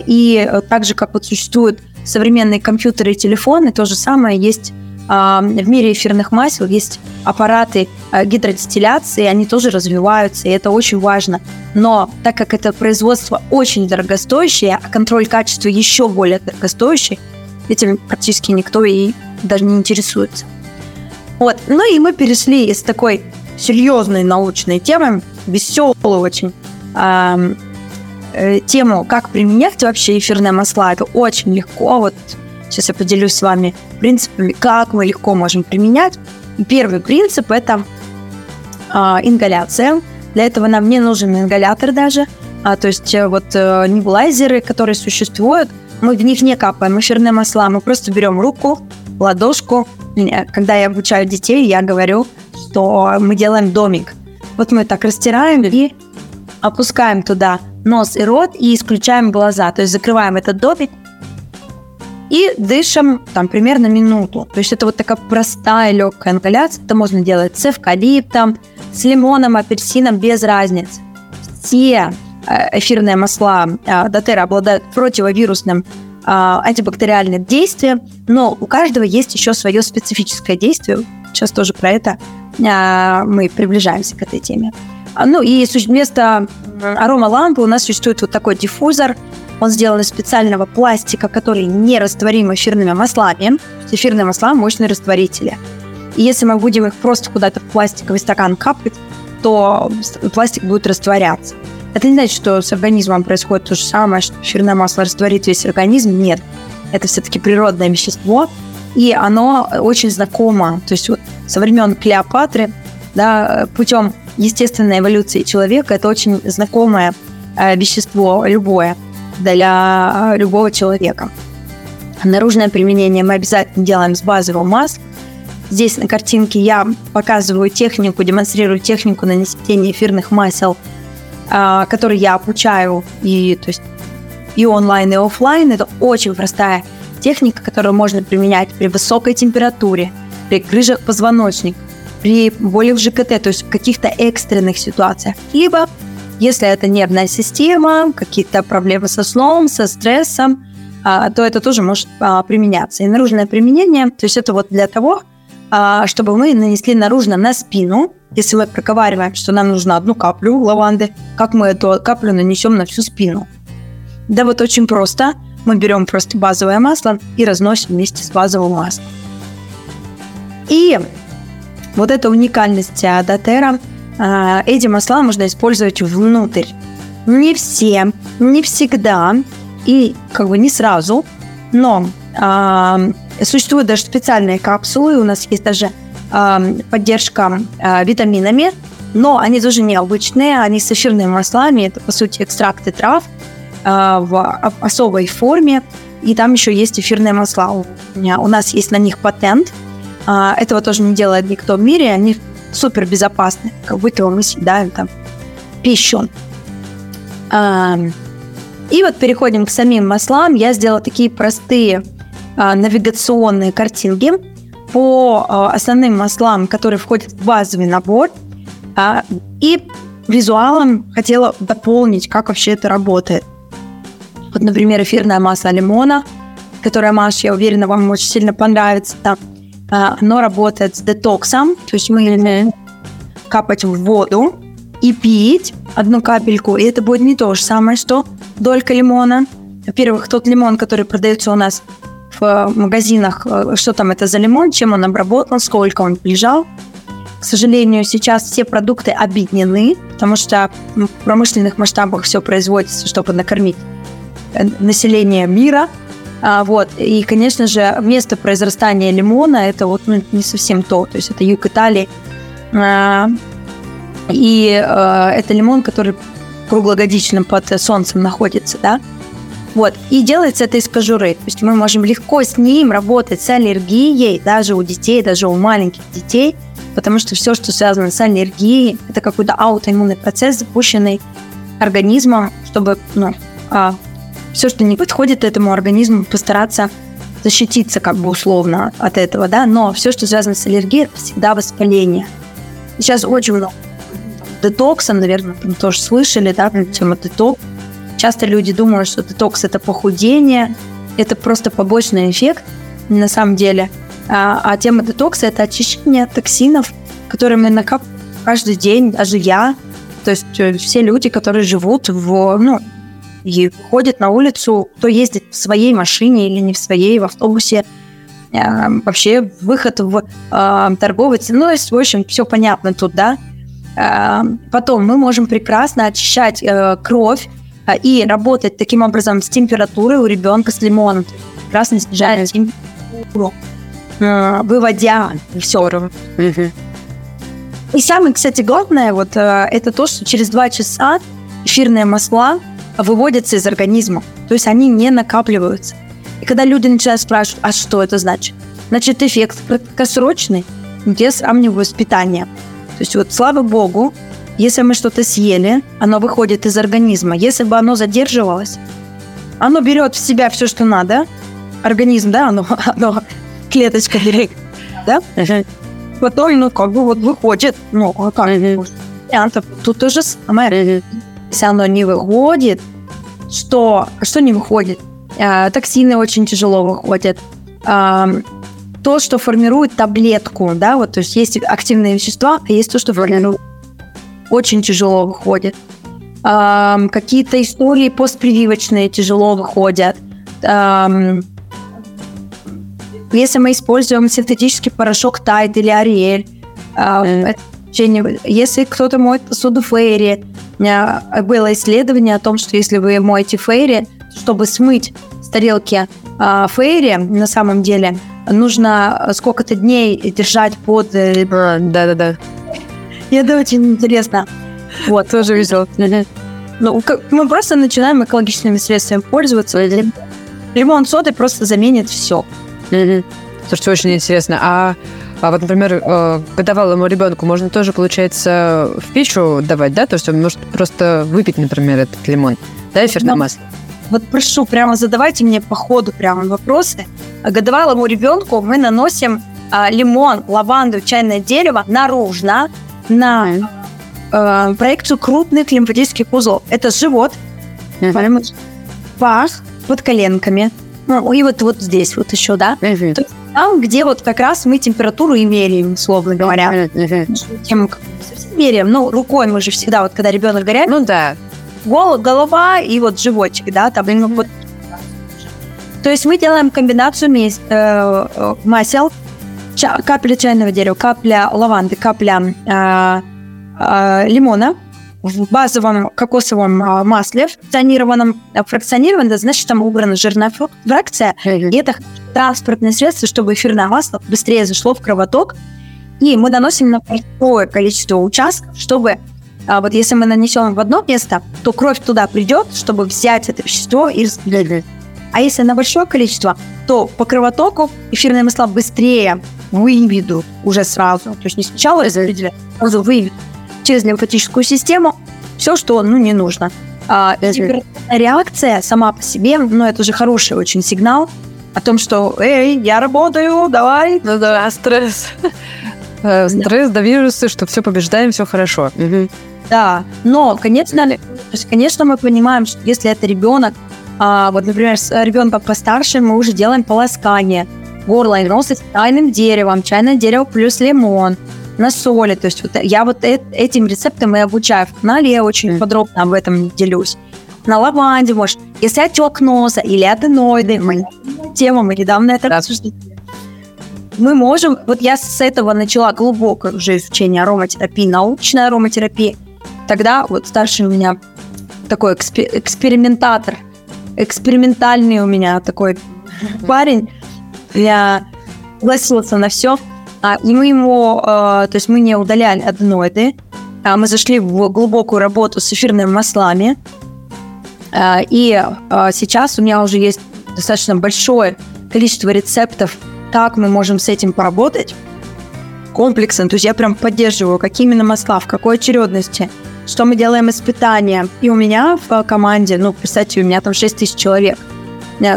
И так же, как вот существуют современные компьютеры и телефоны, то же самое есть в мире эфирных масел есть аппараты а, гидродистилляции, они тоже развиваются, и это очень важно. Но так как это производство очень дорогостоящее, а контроль качества еще более дорогостоящий, этим практически никто и даже не интересуется. Вот. Ну и мы перешли из такой серьезной научной темы, веселую очень, э, э, тему, как применять вообще эфирные масла. Это очень легко. Вот сейчас я поделюсь с вами принципами, как мы легко можем применять. Первый принцип – это э, ингаляция. Для этого нам не нужен ингалятор даже. А, то есть э, вот э, небулайзеры, которые существуют, мы в них не капаем эфирные масла, мы просто берем руку, ладошку. Когда я обучаю детей, я говорю, что мы делаем домик. Вот мы так растираем и опускаем туда нос и рот и исключаем глаза. То есть закрываем этот домик и дышим там примерно минуту. То есть это вот такая простая легкая ингаляция. Это можно делать с эвкалиптом, с лимоном, апельсином, без разницы. Все э, эфирные масла э, Дотера обладают противовирусным э, антибактериальным действием, но у каждого есть еще свое специфическое действие. Сейчас тоже про это мы приближаемся к этой теме. А, ну и вместо арома лампы у нас существует вот такой диффузор. Он сделан из специального пластика, который не растворим эфирными маслами. Эфирные масла – мощные растворители. И если мы будем их просто куда-то в пластиковый стакан капать, то пластик будет растворяться. Это не значит, что с организмом происходит то же самое, что эфирное масло растворит весь организм. Нет. Это все-таки природное вещество, и оно очень знакомо. То есть вот со времен Клеопатры, да, путем естественной эволюции человека, это очень знакомое э, вещество любое для любого человека. Наружное применение мы обязательно делаем с базового масла. Здесь на картинке я показываю технику, демонстрирую технику нанесения эфирных масел, э, которые я обучаю и, то есть, и онлайн, и офлайн. Это очень простая техника, которую можно применять при высокой температуре, при грыжах позвоночника, при боли в ЖКТ, то есть в каких-то экстренных ситуациях. Либо, если это нервная система, какие-то проблемы со сном, со стрессом, а, то это тоже может а, применяться. И наружное применение, то есть это вот для того, а, чтобы мы нанесли наружно на спину. Если мы проговариваем, что нам нужно одну каплю лаванды, как мы эту каплю нанесем на всю спину? Да вот очень просто. Мы берем просто базовое масло и разносим вместе с базовым маслом. И вот эта уникальность Датера, эти масла можно использовать внутрь. Не все, не всегда и как бы не сразу, но э, существуют даже специальные капсулы, у нас есть даже э, поддержка э, витаминами, но они тоже необычные, они с эфирными маслами, это по сути экстракты трав э, в особой форме, и там еще есть эфирные масла. У, меня, у нас есть на них патент – а, этого тоже не делает никто в мире, они супер безопасны, как будто мы съедаем там пищу. И вот переходим к самим маслам. Я сделала такие простые а, навигационные картинки по а, основным маслам, которые входят в базовый набор. А, и визуалом хотела дополнить, как вообще это работает. Вот, например, эфирное масло лимона, которое, Маш, я уверена, вам очень сильно понравится. Там оно работает с детоксом, то есть мы капать в воду и пить одну капельку, и это будет не то же самое, что долька лимона. Во-первых, тот лимон, который продается у нас в магазинах, э, что там это за лимон, чем он обработан, сколько он лежал. К сожалению, сейчас все продукты объединены, потому что в промышленных масштабах все производится, чтобы накормить э, население мира – а, вот. И, конечно же, место произрастания лимона это вот ну, не совсем то. То есть это юг Италии. А, и а, это лимон, который круглогодично под солнцем находится, да. Вот. И делается это из кожуры. То есть мы можем легко с ним работать с аллергией, даже у детей, даже у маленьких детей, потому что все, что связано с аллергией, это какой-то аутоиммунный процесс, запущенный организмом, чтобы ну, все, что не подходит этому организму, постараться защититься как бы условно от этого, да, но все, что связано с аллергией, это всегда воспаление. Сейчас очень много детокса, наверное, там тоже слышали, да, тема детокс. Часто люди думают, что детокс – это похудение, это просто побочный эффект. На самом деле А, а тема детокса – это очищение токсинов, которые мы накапливаем каждый день, даже я. То есть э, все люди, которые живут в, ну, и ходят на улицу, кто ездит в своей машине или не в своей, в автобусе, э, вообще выход в э, торговый, ну, в общем, все понятно тут, да. Э, потом мы можем прекрасно очищать э, кровь э, и работать таким образом с температурой у ребенка с лимоном. Прекрасно снижать температуру, э, выводя все. И самое, кстати, главное, вот э, это то, что через два часа эфирные масла выводятся из организма. То есть они не накапливаются. И когда люди начинают спрашивать, а что это значит? Значит, эффект краткосрочный без сравниваю с питанием. То есть вот, слава богу, если мы что-то съели, оно выходит из организма. Если бы оно задерживалось, оно берет в себя все, что надо. Организм, да, оно, (laughs) оно клеточка берет, (laughs) да? Потом, ну, как бы вот выходит, ну, а как? Тут то же самое. Если оно не выходит, что, что не выходит? А, токсины очень тяжело выходят. А, то, что формирует таблетку, да, вот, то есть есть активные вещества, а есть то, что формирует очень тяжело выходит. А, какие-то истории постпрививочные тяжело выходят. А, если мы используем синтетический порошок Тайд или Ариэль, а, это если кто-то моет посуду Фейри, у меня было исследование о том, что если вы моете Фейри, чтобы смыть с тарелки э, Фейри, на самом деле, нужно сколько-то дней держать под... Э, Да-да-да. (laughs) И это очень интересно. Вот. Тоже видел. Ну, мы просто начинаем экологичными средствами пользоваться. Лимон соды просто заменит все. Слушайте, очень интересно. А а вот, например, э, годовалому ребенку можно тоже, получается, в пищу давать, да? То есть он может просто выпить, например, этот лимон, да, эфирное масло? Вот прошу, прямо задавайте мне по ходу прямо вопросы. Годовалому ребенку мы наносим а, лимон, лаванду, чайное дерево наружно на а, проекцию крупных лимфатических узлов. Это живот, uh-huh. пах под коленками, ну, и вот, вот здесь вот еще, да? Uh-huh. То есть там, где вот как раз мы температуру и меряем, условно говоря. Тем, совсем меряем, ну, рукой мы же всегда, вот когда ребенок горят, ну да, гол, голова и вот животик, да, там, ну, вот. То есть мы делаем комбинацию мес, э, э, масел, ча, капля чайного дерева, капля лаванды, капля э, э, лимона, в базовом кокосовом а, масле фракционированном. А фракционированном, это значит, там убрана жирная фракция. И это транспортное средство, чтобы эфирное масло быстрее зашло в кровоток. И мы наносим на большое количество участков, чтобы а вот если мы нанесем в одно место, то кровь туда придет, чтобы взять это вещество и распределить. А если на большое количество, то по кровотоку эфирные масла быстрее выведут уже сразу. То есть не сначала распределяют, а сразу выведут через лимфатическую систему все, что ну, не нужно. А, реакция сама по себе, ну, это же хороший очень сигнал о том, что «Эй, я работаю, давай!» Ну да, стресс. (laughs) Э, стресс, да, вирусы, что все побеждаем, все хорошо. Да, но, конечно, конечно, мы понимаем, что если это ребенок, а, вот, например, с ребенком постарше, мы уже делаем полоскание горла и носа с чайным деревом, чайное дерево плюс лимон, на соли. То есть вот я вот э этим рецептом и обучаю в канале, я очень подробно об этом делюсь. На лаванде, может, если отек носа или аденоиды, мы тема, мы недавно это обсуждали. Мы можем, вот я с этого начала глубокое уже изучение ароматерапии, научной ароматерапии. Тогда вот старший у меня такой экспер экспериментатор, экспериментальный у меня такой парень. Я согласился на все. А, и мы ему, э, то есть мы не удаляли аденоиды, а мы зашли в глубокую работу с эфирными маслами. Э, и э, сейчас у меня уже есть достаточно большое количество рецептов, как мы можем с этим поработать комплексно. То есть я прям поддерживаю, какие именно масла, в какой очередности, что мы делаем испытания. И у меня в команде, ну, представьте, у меня там 6 тысяч человек.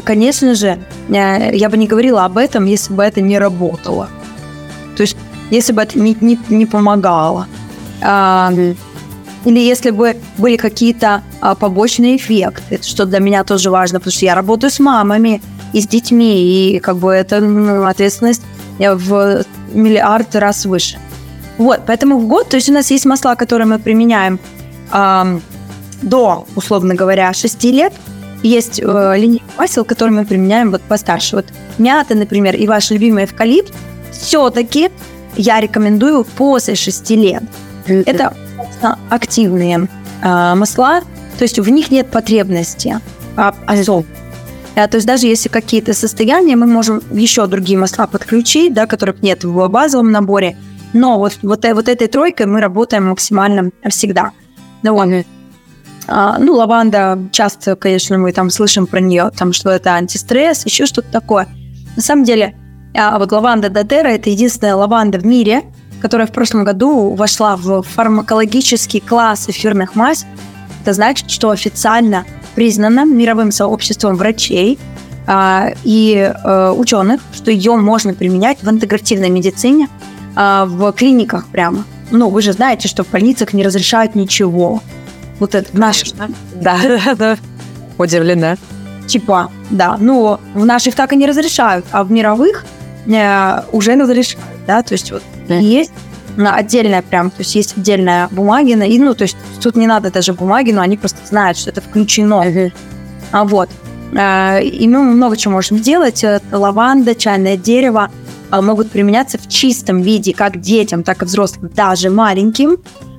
Конечно же, я бы не говорила об этом, если бы это не работало. Если бы это не, не, не помогало, а, или если бы были какие-то а, побочные эффекты, что для меня тоже важно, потому что я работаю с мамами и с детьми, и как бы это ну, ответственность в миллиард раз выше. Вот, поэтому в год, то есть у нас есть масла, которые мы применяем э, до, условно говоря, 6 лет, есть э, линейка масел, которые мы применяем вот постарше. Вот мята, например, и ваш любимый эвкалипт, все-таки я рекомендую после 6 лет. Это активные э, масла, то есть в них нет потребности а, азот. А, то есть даже если какие-то состояния, мы можем еще другие масла подключить, да, которых нет в базовом наборе, но вот, вот, вот этой тройкой мы работаем максимально всегда. Ну, вот. А, ну, лаванда, часто, конечно, мы там слышим про нее, там, что это антистресс, еще что-то такое. На самом деле, а вот лаванда дотера – это единственная лаванда в мире, которая в прошлом году вошла в фармакологический класс эфирных мазь. Это значит, что официально признана мировым сообществом врачей а, и а, ученых, что ее можно применять в интегративной медицине, а, в клиниках прямо. Ну, вы же знаете, что в больницах не разрешают ничего. Вот это в наших... (laughs) Да, да. Удивлена. Типа, да. Ну, в наших так и не разрешают, а в мировых уже разрешают, да, то есть вот да. есть отдельная прям, то есть есть отдельная бумаги, и, ну, то есть тут не надо даже бумаги, но они просто знают, что это включено. Uh-huh. А вот. Э, и мы много чего можем делать. Это лаванда, чайное дерево могут применяться в чистом виде как детям, так и взрослым, даже маленьким,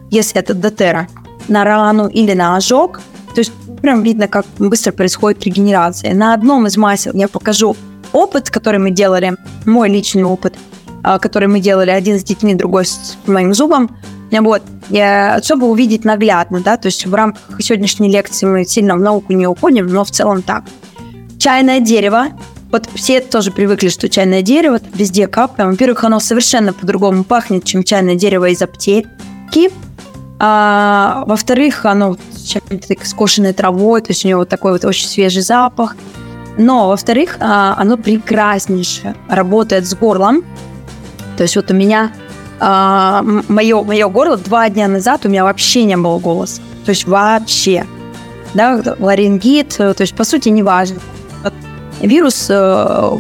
если это дотера на рану или на ожог. То есть прям видно, как быстро происходит регенерация. На одном из масел я покажу опыт, который мы делали, мой личный опыт, а, который мы делали один с детьми, другой с моим зубом. Вот. Я, чтобы увидеть наглядно, да, то есть в рамках сегодняшней лекции мы сильно в науку не уходим, но в целом так. Чайное дерево. Вот все тоже привыкли, что чайное дерево везде капаем. Во-первых, оно совершенно по-другому пахнет, чем чайное дерево из аптеки. А, во-вторых, оно чем-то скошенной травой, то есть у него вот такой вот очень свежий запах. Но, во-вторых, а, оно прекраснейшее работает с горлом. То есть вот у меня а, мое, мое горло два дня назад у меня вообще не было голоса. То есть вообще. Да, ларингит, то есть по сути не важно. Вирус э,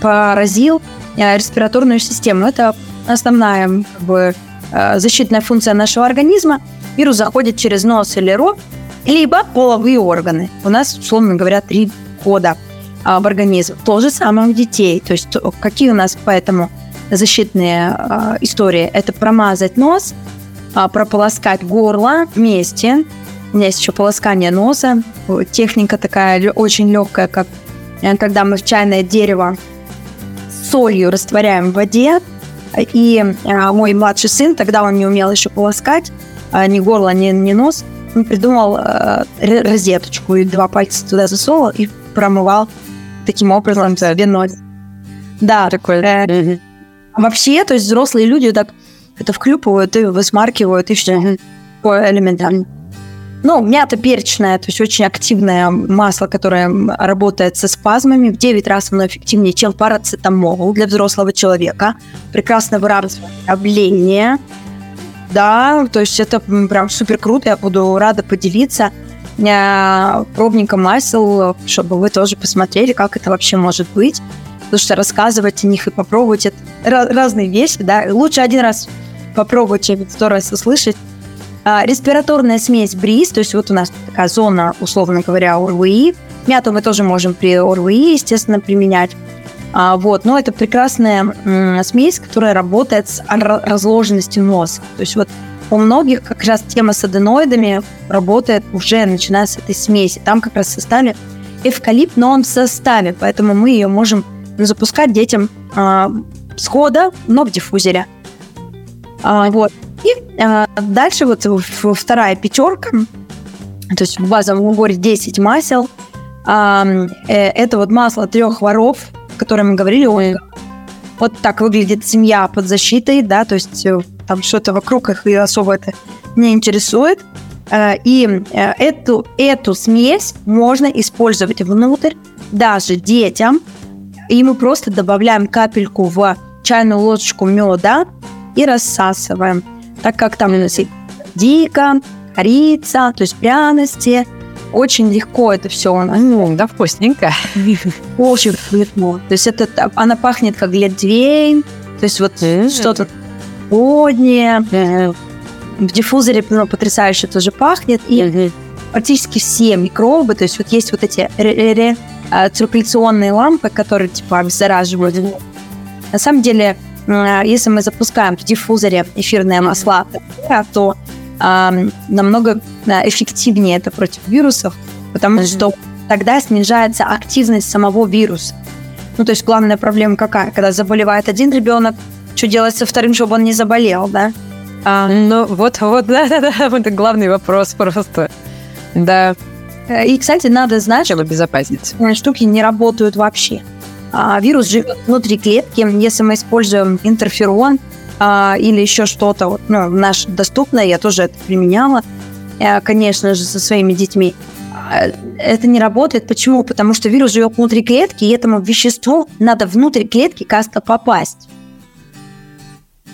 поразил э, респираторную систему. Это основная как бы, Э, защитная функция нашего организма, вирус заходит через нос или рот, либо половые органы. У нас, условно говоря, три кода а, в организм. То же самое у детей. То есть какие у нас поэтому защитные а, истории? Это промазать нос, а, прополоскать горло вместе. У меня есть еще полоскание носа. Техника такая очень легкая, как э, когда мы в чайное дерево солью растворяем в воде, и мой младший сын, тогда он не умел еще полоскать, ни горло, ни, ни нос, он придумал а, розеточку и два пальца туда засовывал и промывал таким образом себе нос. Да. Такой. Э, вообще, то есть взрослые люди так это вклюпывают и высмаркивают, и все. Такое элементарно. Ну, мята перечная, то есть очень активное масло, которое работает со спазмами, в 9 раз оно эффективнее, чем парацетамол для взрослого человека. Прекрасно выравнивает давление. Да, то есть это прям супер круто, я буду рада поделиться пробником масел, чтобы вы тоже посмотрели, как это вообще может быть. Потому что рассказывать о них и попробовать это разные вещи, да. Лучше один раз попробовать, чем сто раз услышать. А, респираторная смесь бриз, то есть вот у нас такая зона, условно говоря, ОРВИ. Мяту мы тоже можем при ОРВИ, естественно, применять. А, вот, но это прекрасная м, смесь, которая работает с разложенностью носа. То есть вот у многих как раз тема с аденоидами работает уже начиная с этой смеси. Там как раз в составе эвкалипт, но он в составе, поэтому мы ее можем запускать детям а, с хода, но в диффузере. А, вот. И э, дальше вот вторая пятерка, то есть в базовом наборе 10 масел. Э, это вот масло трех воров, о котором мы говорили. Ой, вот так выглядит семья под защитой, да, то есть э, там что-то вокруг их и особо это не интересует. Э, и э, эту, эту смесь можно использовать внутрь даже детям. И мы просто добавляем капельку в чайную ложечку меда и рассасываем так как там у нас и дика, корица, то есть пряности, очень легко это все у нас. Ну, да, вкусненько. Очень (laughs) легко. То есть это, она пахнет как гледвейн, то есть вот что-то поднее. Mm-hmm. В диффузоре ну, потрясающе тоже пахнет. И практически все микробы, то есть вот есть вот эти а, циркуляционные лампы, которые типа обеззараживают. На самом деле, если мы запускаем в диффузоре эфирные масла, то намного эффективнее это против вирусов, потому mm-hmm. что тогда снижается активность самого вируса. Ну, то есть главная проблема какая? Когда заболевает один ребенок, что делать со вторым, чтобы он не заболел, да? А, ну, вот, вот, (laughs) да-да-да, это главный вопрос просто. Да. Э, и, кстати, надо знать, чтобы обезопасить. Штуки не работают вообще. А, вирус живет внутри клетки. Если мы используем интерферон, а, или еще что-то вот, ну, наш доступное, я тоже это применяла, э, конечно же, со своими детьми. А, это не работает. Почему? Потому что вирус живет внутри клетки, и этому веществу надо внутрь клетки как-то попасть.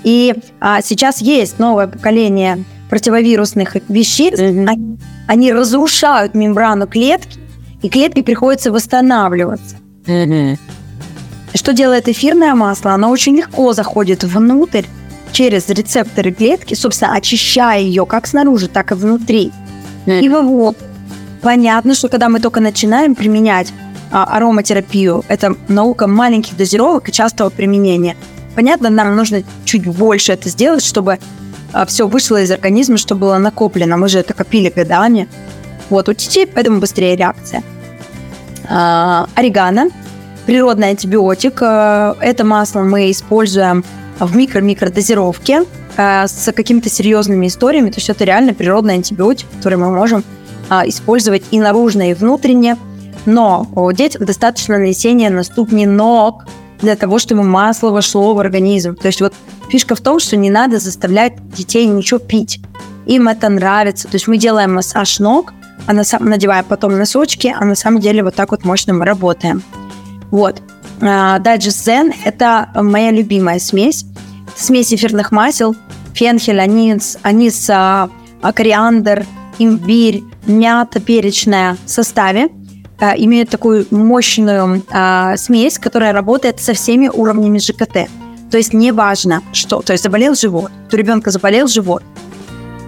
И а, сейчас есть новое поколение противовирусных веществ. Mm-hmm. Они, они разрушают мембрану клетки, и клетке приходится восстанавливаться. Mm-hmm. Что делает эфирное масло? Оно очень легко заходит внутрь через рецепторы клетки, собственно, очищая ее как снаружи, так и внутри. Mm. И вот понятно, что когда мы только начинаем применять а, ароматерапию, это наука маленьких дозировок и частого применения. Понятно, нам нужно чуть больше это сделать, чтобы а, все вышло из организма, что было накоплено. Мы же это копили годами. Вот у детей поэтому быстрее реакция. А, орегано, природный антибиотик. А, это масло мы используем в микро-микродозировке э, с какими-то серьезными историями. То есть это реально природный антибиотик, который мы можем использовать и наружно, и внутренне. Но у детей достаточно нанесения на ступни ног для того, чтобы масло вошло в организм. То есть вот фишка в том, что не надо заставлять детей ничего пить. Им это нравится. То есть мы делаем массаж ног, а на самом надеваем потом носочки, а на самом деле вот так вот мощно мы работаем. Вот. Digest Zen – это моя любимая смесь. Смесь эфирных масел, фенхель, анис, анис, а, кориандр, имбирь, мята перечная в составе. А, имеет такую мощную а, смесь, которая работает со всеми уровнями ЖКТ. То есть неважно, что. То есть заболел живот, у ребенка заболел живот.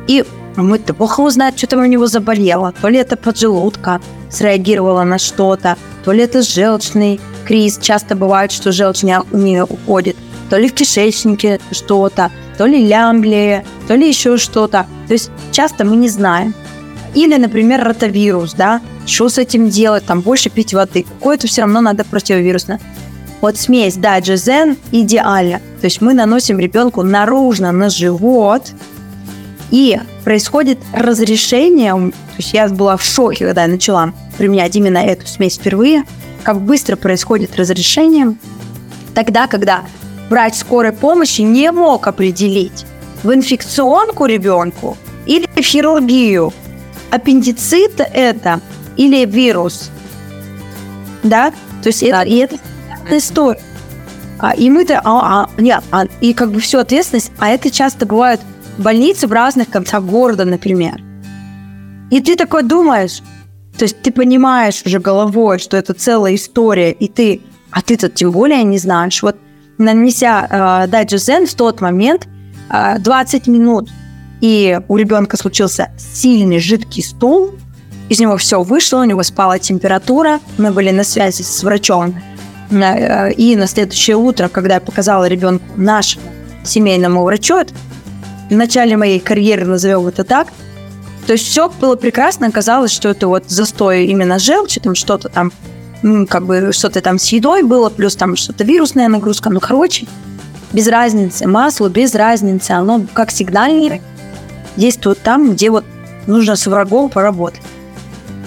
И мы-то плохо узнать, что там у него заболело. То ли это поджелудка среагировала на что-то, то ли это желчный криз. Часто бывает, что желчь не, не уходит. То ли в кишечнике что-то, то ли лямблия, то ли еще что-то. То есть часто мы не знаем. Или, например, ротавирус, да, что с этим делать, там больше пить воды. Какое-то все равно надо противовирусное. Вот смесь Даджизен идеальна. То есть мы наносим ребенку наружно на живот, и происходит разрешение, то есть я была в шоке, когда я начала применять именно эту смесь впервые, как быстро происходит разрешение, тогда, когда врач скорой помощи не мог определить в инфекционку ребенку или в хирургию, аппендицит это или вирус. Да? То есть это, это история. А, и мы-то, а, а, нет, а, и как бы всю ответственность, а это часто бывает больницы в разных концах города, например. И ты такой думаешь, то есть ты понимаешь уже головой, что это целая история, и ты, а ты-то тем более не знаешь. Вот нанеся э, дайджезен в тот момент э, 20 минут, и у ребенка случился сильный жидкий стул, из него все вышло, у него спала температура, мы были на связи с врачом, э, и на следующее утро, когда я показала ребенку нашему семейному врачу, в начале моей карьеры, назовем это так, то есть все было прекрасно, казалось, что это вот застой именно желчи, там что-то там, как бы что-то там с едой было, плюс там что-то вирусная нагрузка, ну, короче, без разницы, масло без разницы, оно как сигнальник действует там, где вот нужно с врагом поработать.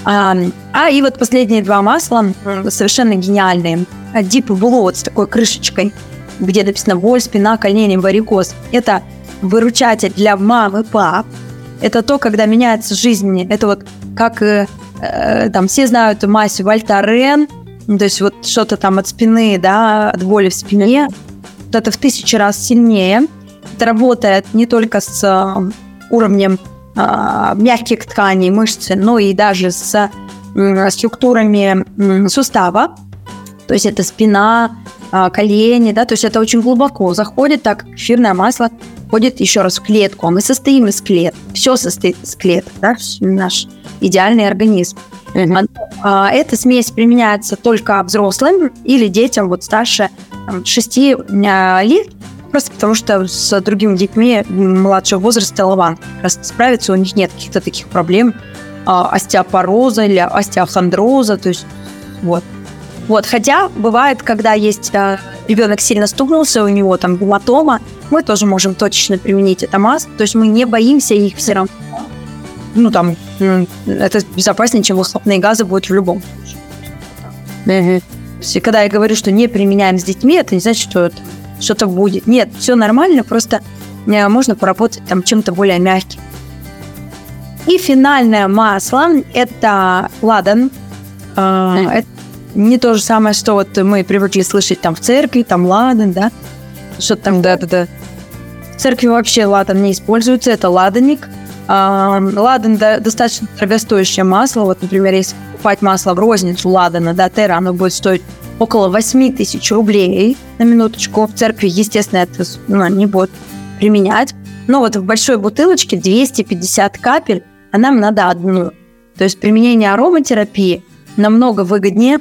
А, а и вот последние два масла совершенно гениальные. Deep Blue с такой крышечкой, где написано боль, спина, колени, варикоз. Это выручатель для мам и пап. Это то, когда меняется жизнь. Это вот как э, э, там все знают мазь Вольтарен, ну, то есть вот что-то там от спины, да, от боли в спине. Вот это в тысячу раз сильнее. Это работает не только с уровнем а, мягких тканей, мышцы, но и даже с структурами сустава. То есть это спина, а, колени, да, то есть это очень глубоко заходит, так эфирное масло входит еще раз в клетку, а мы состоим из клеток, все состоит из клеток, да, наш идеальный организм. Mm-hmm. Эта смесь применяется только взрослым или детям вот старше 6 лет, просто потому что с другими детьми младшего возраста лаван раз справиться, у них нет каких-то таких проблем, а, остеопороза или остеохондроза, то есть вот. Вот, хотя бывает, когда есть а, ребенок сильно стукнулся, у него там гематома, мы тоже можем точечно применить это масло, то есть мы не боимся их все равно. Ну, там, это безопаснее, чем выхлопные газы будут в любом случае. Угу. Когда я говорю, что не применяем с детьми, это не значит, что это что-то будет. Нет, все нормально, просто э, можно поработать там чем-то более мягким. И финальное масло – это ладан. А, это не то же самое, что вот мы привыкли слышать там в церкви, там ладан, да? Что-то там, да-да-да. В церкви вообще ладан не используется, это ладаник. А, ладан достаточно дорогостоящее масло. Вот, например, если покупать масло в розницу ладана, да, тера, оно будет стоить около 8 тысяч рублей на минуточку. В церкви, естественно, это ну, не будут применять. Но вот в большой бутылочке 250 капель, а нам надо одну. То есть применение ароматерапии намного выгоднее,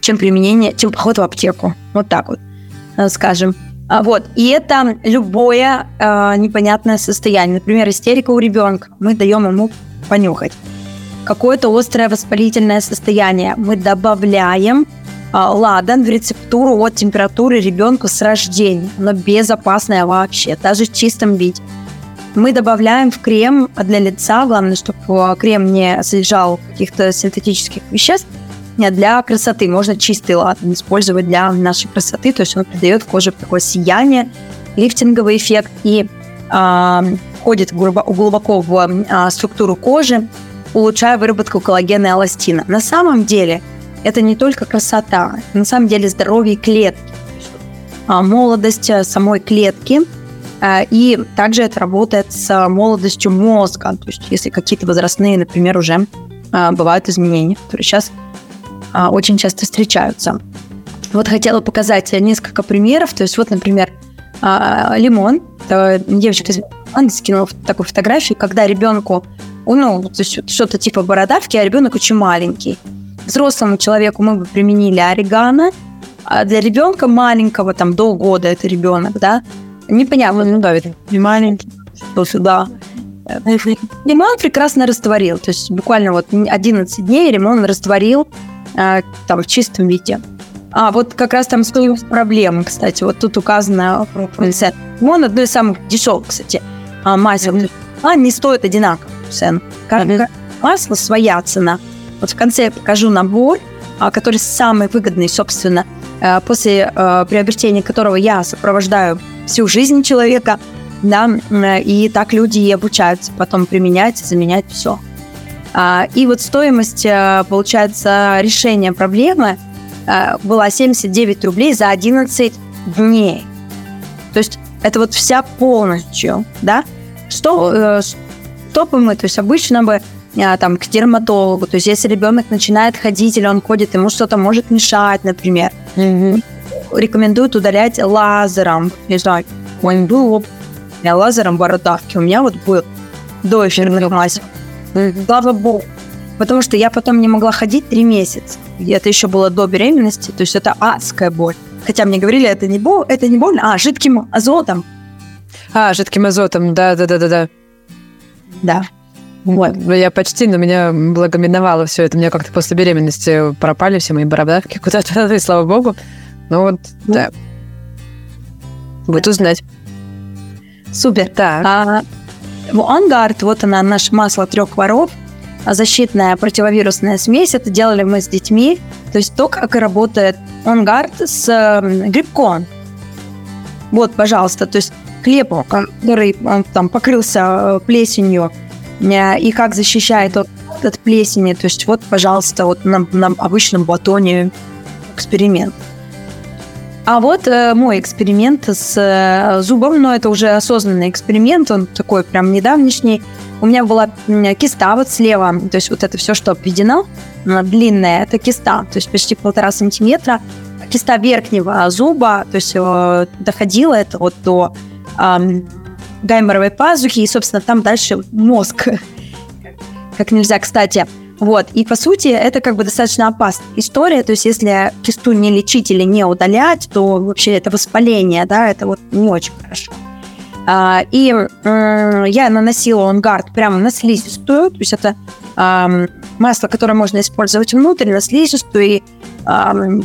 чем применение, чем поход в аптеку. Вот так вот, э, скажем. А вот, и это любое э, непонятное состояние. Например, истерика у ребенка. Мы даем ему понюхать. Какое-то острое воспалительное состояние. Мы добавляем ладан в рецептуру от температуры ребенку с рождения. но безопасное вообще, даже в чистом виде. Мы добавляем в крем для лица, главное, чтобы крем не содержал каких-то синтетических веществ, не для красоты. Можно чистый ладан использовать для нашей красоты, то есть он придает коже такое сияние, лифтинговый эффект и э, входит глубоко в э, структуру кожи, улучшая выработку коллагена и эластина. На самом деле – это не только красота, на самом деле здоровье клетки, а, молодость э, самой клетки, а, и также это работает с молодостью мозга. То есть если какие-то возрастные, например, уже а, бывают изменения, которые сейчас очень часто встречаются. Вот хотела показать несколько примеров. То есть вот, например, лимон. Девочка из скинула такую фотографию, когда ребенку, ну, что-то типа бородавки, а ребенок очень маленький взрослому человеку мы бы применили орегано, а для ребенка маленького, там, до года это ребенок, да, непонятно, ну да, ведь маленький, что сюда. Лимон прекрасно растворил, то есть буквально вот 11 дней лимон растворил э, там в чистом виде. А вот как раз там с проблемы, кстати, вот тут указано цен. Лимон одно из самых дешевых, кстати, а, масел. А, не стоит одинаково цен. Как, масло своя цена. Вот в конце я покажу набор, а, который самый выгодный, собственно, э, после э, приобретения которого я сопровождаю всю жизнь человека, да, и так люди и обучаются потом применять, заменять все. А, и вот стоимость, э, получается, решения проблемы была 79 рублей за 11 дней. То есть это вот вся полностью, да? Что, что бы мы, то есть обычно бы там, к дерматологу. То есть если ребенок начинает ходить или он ходит, ему что-то может мешать, например. Mm-hmm. Рекомендуют удалять лазером. Не знаю, он был у лазером бородавки. У меня вот был до эфирных масел. Mm-hmm. Слава богу. Потому что я потом не могла ходить три месяца. И это еще было до беременности. То есть это адская боль. Хотя мне говорили, это не боль, это не больно, а жидким азотом. А, жидким азотом, да, да, да, да, да. Да. Вот. Ну, я почти, но меня благоминовало все это. У меня как-то после беременности пропали все мои бородавки (laughs) куда-то, и слава богу. Ну вот, ну. да. Будет узнать. Супер. Так. А, Ангард, вот она, наше масло трех воров, а защитная противовирусная смесь. Это делали мы с детьми. То есть то, как работает Ангард с э, грибком. Вот, пожалуйста, то есть хлеб, который он, там покрылся э, плесенью, и как защищает от, от плесени. То есть вот, пожалуйста, вот на, на обычном батоне эксперимент. А вот э, мой эксперимент с э, зубом, но это уже осознанный эксперимент, он такой прям недавнешний. У меня была киста вот слева, то есть вот это все, что обведено, длинная, это киста, то есть почти полтора сантиметра. Киста верхнего зуба, то есть э, доходила это вот до э, гайморовой пазухи, и, собственно, там дальше мозг, как нельзя кстати. Вот, и по сути это как бы достаточно опасная история, то есть если кисту не лечить или не удалять, то вообще это воспаление, да, это вот не очень хорошо. А, и я наносила онгард прямо на слизистую, то есть это масло, которое можно использовать внутрь, на слизистую, и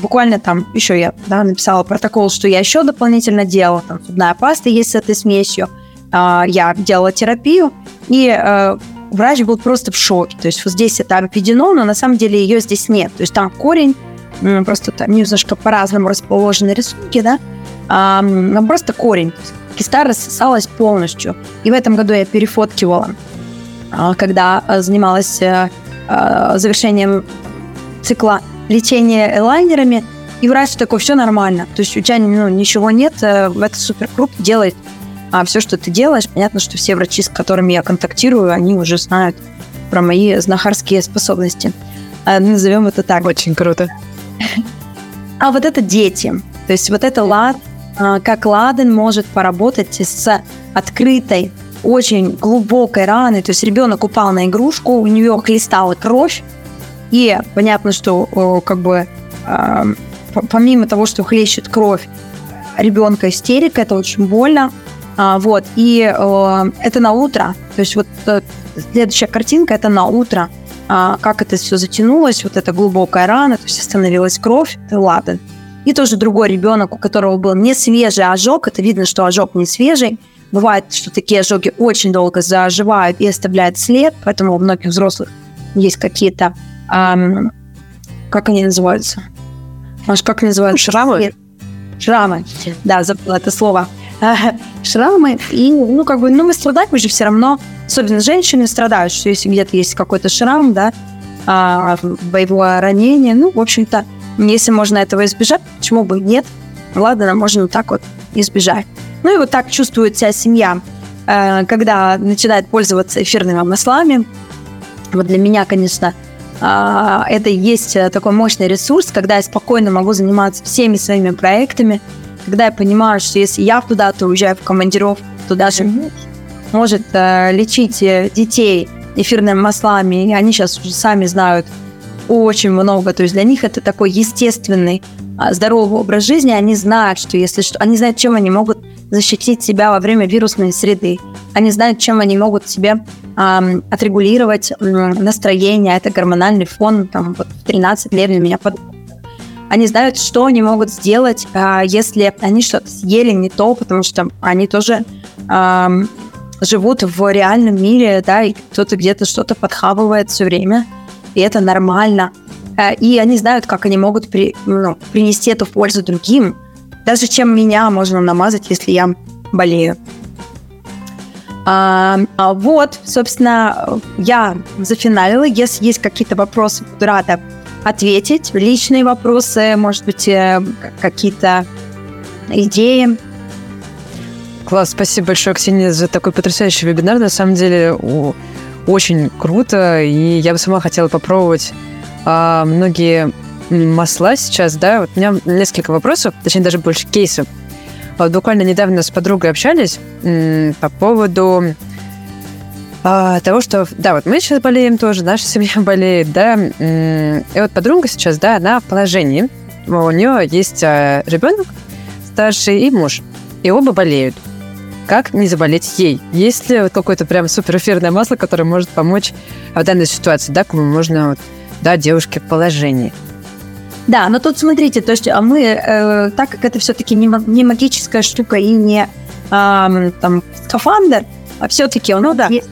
буквально там еще я да, написала протокол, что я еще дополнительно делала, там зубная паста есть с этой смесью, я делала терапию, и э, врач был просто в шоке. То есть вот здесь это обведено, но на самом деле ее здесь нет. То есть там корень, просто там немножко по-разному расположены рисунки, да, а, просто корень. Киста рассосалась полностью. И в этом году я перефоткивала, а, когда а, занималась а, завершением цикла лечения лайнерами, и врач такой, все нормально. То есть у тебя ну, ничего нет, э, это супер круто, делает а все, что ты делаешь, понятно, что все врачи, с которыми я контактирую, они уже знают про мои знахарские способности. Назовем это так. Очень круто. А вот это дети. То есть вот это лад, а, как ладен может поработать с открытой, очень глубокой раной. То есть ребенок упал на игрушку, у нее хлестала кровь, и понятно, что как бы а, помимо того, что хлещет кровь, ребенка истерика, это очень больно. А, вот, и это на утро. То есть вот э, следующая картинка – это на утро. как это все затянулось, вот эта глубокая рана, то есть остановилась кровь, это ладно. И тоже другой ребенок, у которого был не свежий ожог, это видно, что ожог не свежий. Бывает, что такие ожоги очень долго заживают и оставляют след, поэтому у многих взрослых есть какие-то, эм, как они называются? Маш, как они называются? Шрамы? Шрамы, да, забыла это слово. (laughs) Шрамы, и, ну, как бы, ну, мы страдаем, мы же все равно, особенно женщины страдают, что если где-то есть какой-то шрам, да, а, боевое ранение, ну, в общем-то, если можно этого избежать, почему бы нет? Ладно, можно вот так вот избежать. Ну и вот так чувствует себя семья, э, когда начинает пользоваться эфирными маслами. Вот для меня, конечно, э, это есть такой мощный ресурс, когда я спокойно могу заниматься всеми своими проектами, когда я понимаю, что если я куда-то уезжаю в командировку, то даже может э, лечить детей эфирными маслами, и они сейчас уже сами знают, очень много. То есть для них это такой естественный, а, здоровый образ жизни. Они знают, что если что, они знают, чем они могут защитить себя во время вирусной среды. Они знают, чем они могут себе эм, отрегулировать э, настроение. Это гормональный фон. Там, вот, в 13 лет для меня под... Они знают, что они могут сделать, э, если они что-то съели не то, потому что они тоже э, живут в реальном мире, да, и кто-то где-то что-то подхавывает все время и это нормально. Э, и они знают, как они могут при, ну, принести эту пользу другим, даже чем меня можно намазать, если я болею. А, а вот, собственно, я зафиналила. Если есть какие-то вопросы, буду рада ответить. Личные вопросы, может быть, э, какие-то идеи. Класс, спасибо большое, Ксения, за такой потрясающий вебинар. На самом деле, очень круто, и я бы сама хотела попробовать а, многие масла сейчас, да, вот у меня несколько вопросов, точнее даже больше кейсов. Вот буквально недавно с подругой общались по поводу а, того, что, да, вот мы сейчас болеем тоже, наша семья (laughs) болеет, да, и вот подруга сейчас, да, она в положении, у нее есть а, ребенок старший и муж, и оба болеют как не заболеть ей? Есть ли вот какое-то прям суперэфирное масло, которое может помочь в данной ситуации, да, кому можно, вот, да, девушке в положении? Да, но тут смотрите, то есть а мы, э, так как это все-таки не, не магическая штука и не э, там скафандр, а все-таки нас ну, да. есть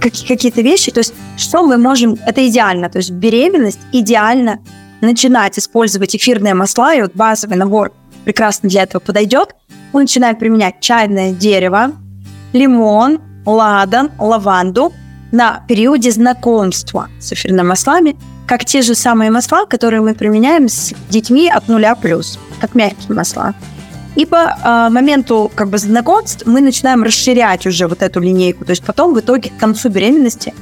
какие-то вещи, то есть что мы можем, это идеально, то есть беременность идеально начинать использовать эфирные масла, и вот базовый набор прекрасно для этого подойдет, мы начинаем применять чайное дерево, лимон, ладан, лаванду на периоде знакомства с эфирными маслами как те же самые масла, которые мы применяем с детьми от нуля плюс, как мягкие масла. И по э, моменту как бы знакомств мы начинаем расширять уже вот эту линейку. То есть потом в итоге к концу беременности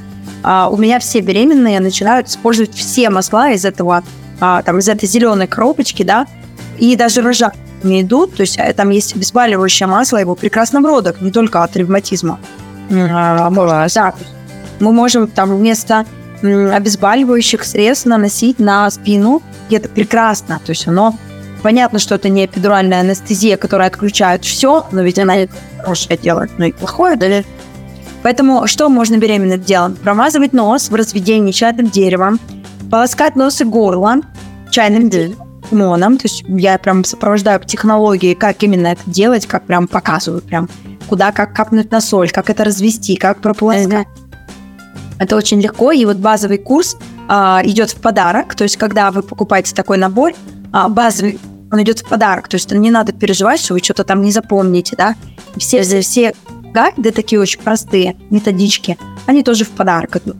э, у меня все беременные начинают использовать все масла из этого, э, там, из этой зеленой коробочки, да, и даже рожать не идут. То есть э, там есть обезболивающее масло, его прекрасно в родах, не только от ревматизма. А, да, мы можем там вместо обезболивающих средств наносить на спину, и это прекрасно. То есть оно Понятно, что это не эпидуральная анестезия, которая отключает все, но ведь она это хорошее делает, но и плохое, да? Поэтому что можно беременным делать? Промазывать нос в разведении чайным деревом, полоскать нос и горло чайным лимоном. То есть я прям сопровождаю технологии, как именно это делать, как прям показываю, прям куда, как капнуть на соль, как это развести, как прополоскать. Это очень легко, и вот базовый курс а, идет в подарок. То есть, когда вы покупаете такой набор, а, базовый он идет в подарок. То есть не надо переживать, что вы что-то там не запомните, да. Все, все, гайды такие очень простые, методички, они тоже в подарок идут.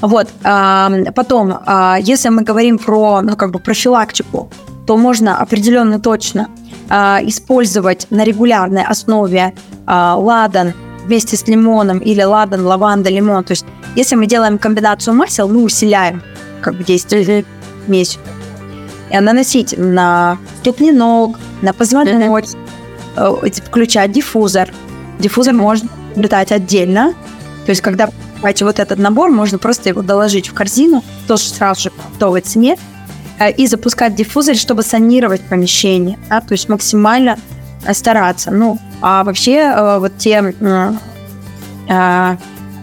Вот, а, потом, а, если мы говорим про, ну, как бы профилактику, то можно определенно точно а, использовать на регулярной основе а, ладан вместе с лимоном или ладан, лаванда, лимон. То есть, если мы делаем комбинацию масел, мы усиляем как бы действие смесь наносить на ступни ног, на позвоночник, mm-hmm. включать диффузор. Диффузор можно приобретать отдельно. То есть, когда покупаете вот этот набор, можно просто его доложить в корзину, тоже сразу же по готовой цене, э, и запускать диффузор, чтобы санировать помещение. Да? То есть максимально стараться. Ну, а вообще э, вот те э,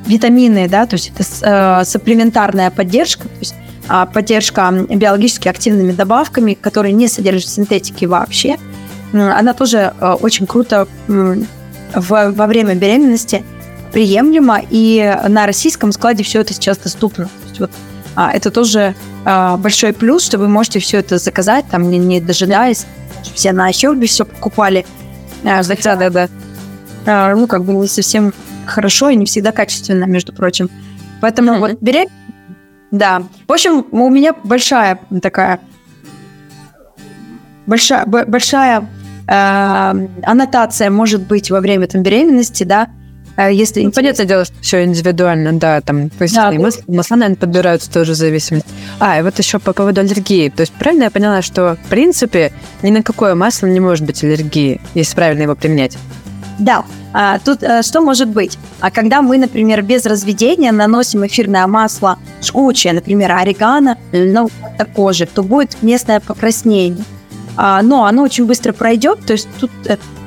витамины, да, то есть это сапплементарная поддержка, то есть поддержка биологически активными добавками, которые не содержат синтетики вообще. Она тоже э, очень круто во время беременности приемлема, и на российском складе все это сейчас доступно. То есть вот, а, это тоже а, большой плюс, что вы можете все это заказать, там не, не дожидаясь. Все на Хелбе все покупали. А, да, да, да. А, ну, как бы не совсем хорошо и не всегда качественно, между прочим. Поэтому mm-hmm. вот беременность да. В общем, у меня большая такая большая, большая э, аннотация может быть во время там, беременности, да, э, если... Ну, понятное дело, что все индивидуально, да, там, то есть да, масла, масла, наверное, подбираются тоже в зависимости. А, и вот еще по поводу аллергии. То есть правильно я поняла, что, в принципе, ни на какое масло не может быть аллергии, если правильно его применять? Да, а, тут а, что может быть? А когда мы, например, без разведения наносим эфирное масло жгучее, например, орегано на коже, то будет местное покраснение. А, но оно очень быстро пройдет, то есть тут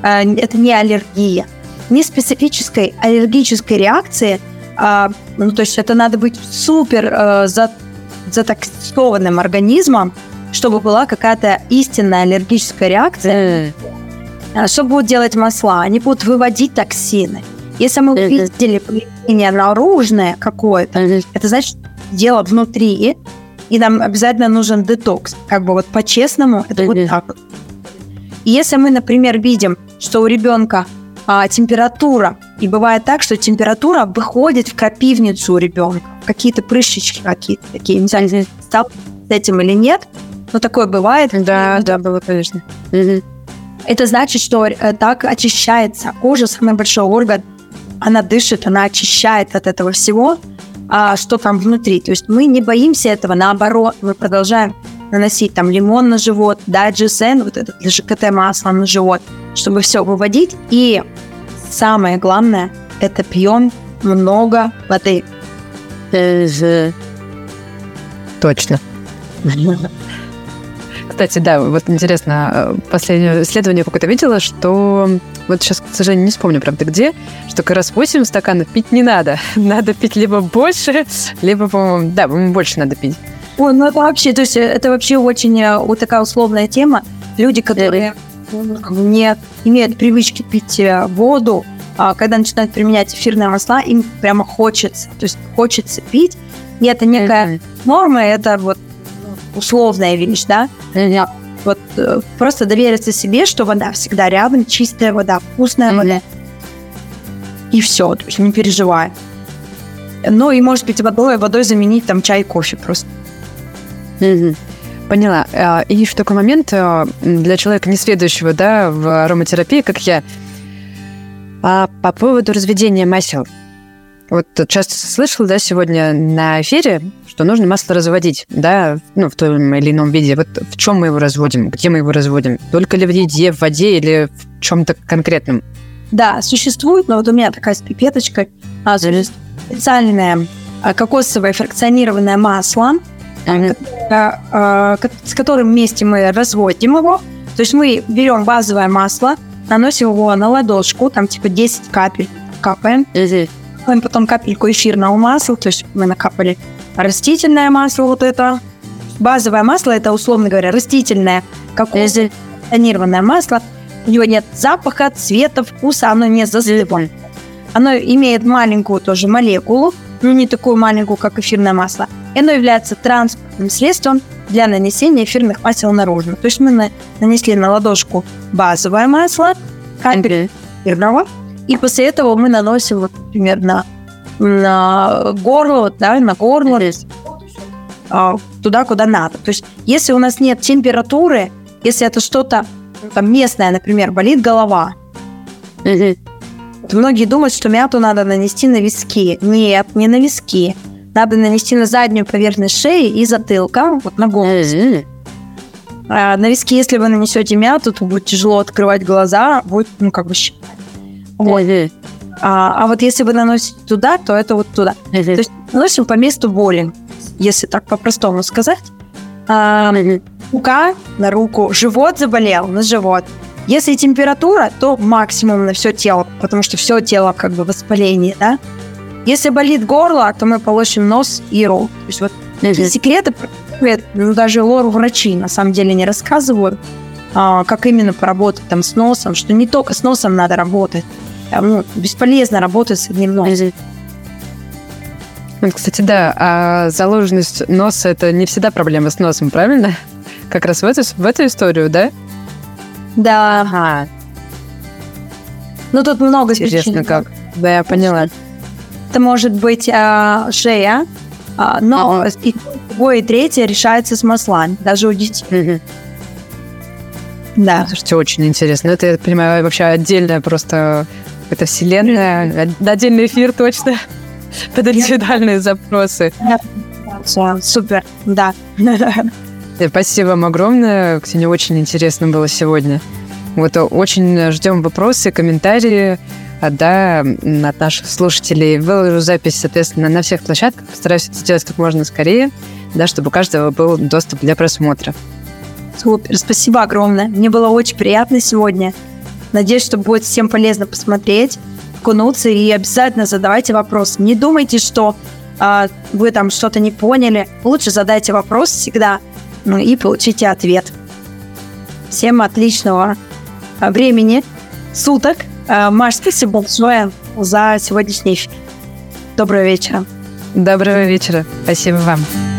а, это не аллергия. Не специфической аллергической реакции, а, ну, то есть это надо быть супер а, за, затоксикованным организмом, чтобы была какая-то истинная аллергическая реакция. А что будут делать масла? Они будут выводить токсины. Если мы увидели поведение наружное какое-то, это значит, дело внутри, и нам обязательно нужен детокс. Как бы вот по-честному, это вот так. И если мы, например, видим, что у ребенка а, температура, и бывает так, что температура выходит в крапивницу у ребенка, какие-то прыщички какие-то такие, не знаю, стал с этим или нет, но такое бывает. Да, да, было, конечно. Угу. Это значит, что э, так очищается кожа, самый большой орган. Она дышит, она очищает от этого всего, а, что там внутри. То есть мы не боимся этого, наоборот, мы продолжаем наносить там лимон на живот, да, GSN, вот это для ЖКТ масло на живот, чтобы все выводить. И самое главное, это пьем много воды. Точно. (laughs) Кстати, да, вот интересно, э, последнее исследование какое-то видела, что вот сейчас, к сожалению, не вспомню, правда, где, что как раз 8 стаканов пить не надо. (laughs) Надо пить либо больше, либо, по-моему, да, по-моему, больше надо пить. Ой, ну это вообще, то есть это вообще очень э, вот такая условная тема. Люди, которые не имеют привычки пить э, воду, а когда начинают применять эфирные масла, им прямо хочется. То есть хочется пить. И это некая норма, это вот условная вещь, да? Вот э, просто довериться себе, что вода всегда рядом, чистая вода, вкусная mm-hmm. вода. И все, то есть не переживай. Ну и, может быть, водой, водой заменить там чай и кофе просто. Угу. Поняла. А, и еще такой момент а, для человека, не следующего да, в ароматерапии, как я, а по поводу разведения масел. Вот часто слышал, да, сегодня на эфире, что нужно масло разводить, да, ну, в том или ином виде. Вот в чем мы его разводим, где мы его разводим? Только ли в еде, в воде или в чем-то конкретном? Да, существует, но вот у меня такая с пипеточкой, а, специальное а, кокосовое фракционированное масло, ага. а, с которым вместе мы разводим его. То есть мы берем базовое масло, наносим его на ладошку, там типа 10 капель капаем. Угу. Потом капельку эфирного масла, то есть мы накапали растительное масло вот это. Базовое масло это, условно говоря, растительное, кокосовое масло. У него нет запаха, цвета, вкуса, оно не застывает. Оно имеет маленькую тоже молекулу, ну не такую маленькую, как эфирное масло. И оно является транспортным средством для нанесения эфирных масел наружу. То есть мы на, нанесли на ладошку базовое масло, капель эфирного, и после этого мы наносим, вот, например, на, на горло, да, на горло, а, туда, куда надо. То есть если у нас нет температуры, если это что-то там местное, например, болит голова, многие думают, что мяту надо нанести на виски. Нет, не на виски. Надо нанести на заднюю поверхность шеи и затылка, вот на голову. А на виски, если вы нанесете мяту, то будет тяжело открывать глаза, будет, ну, как бы щипать. Вот. А, а вот если вы наносите туда, то это вот туда. То есть наносим по месту боли, если так по-простому сказать. А, рука на руку, живот заболел на живот. Если температура, то максимум на все тело, потому что все тело как бы воспаление, да. Если болит горло, то мы получим нос и рот. То есть вот секреты ну, даже лор врачи на самом деле не рассказывают, как именно поработать там с носом, что не только с носом надо работать, а, ну, бесполезно работать с одним носом. Кстати, да, а заложенность носа – это не всегда проблема с носом, правильно? Как раз в эту, в эту историю, да? Да. Ага. Ну, тут много Интересно, причин. как. Да, я поняла. Это может быть а, шея, а, но а. и другое, и третье решается с маслами, даже у детей. Да. Слушайте, очень интересно. Это, я понимаю, вообще отдельная просто это вселенная, отдельный эфир точно под индивидуальные запросы. Супер, да. Спасибо вам огромное. Ксения, очень интересно было сегодня. Вот очень ждем вопросы, комментарии а, да, от наших слушателей. Выложу запись, соответственно, на всех площадках. Постараюсь это сделать как можно скорее, да, чтобы у каждого был доступ для просмотра. Супер, спасибо огромное. Мне было очень приятно сегодня. Надеюсь, что будет всем полезно посмотреть, окунуться и обязательно задавайте вопрос. Не думайте, что э, вы там что-то не поняли. Лучше задайте вопрос всегда ну, и получите ответ. Всем отличного а, времени, суток. А, Маш, спасибо большое за сегодняшний эфир. Доброго вечера. Доброго вечера. Спасибо вам.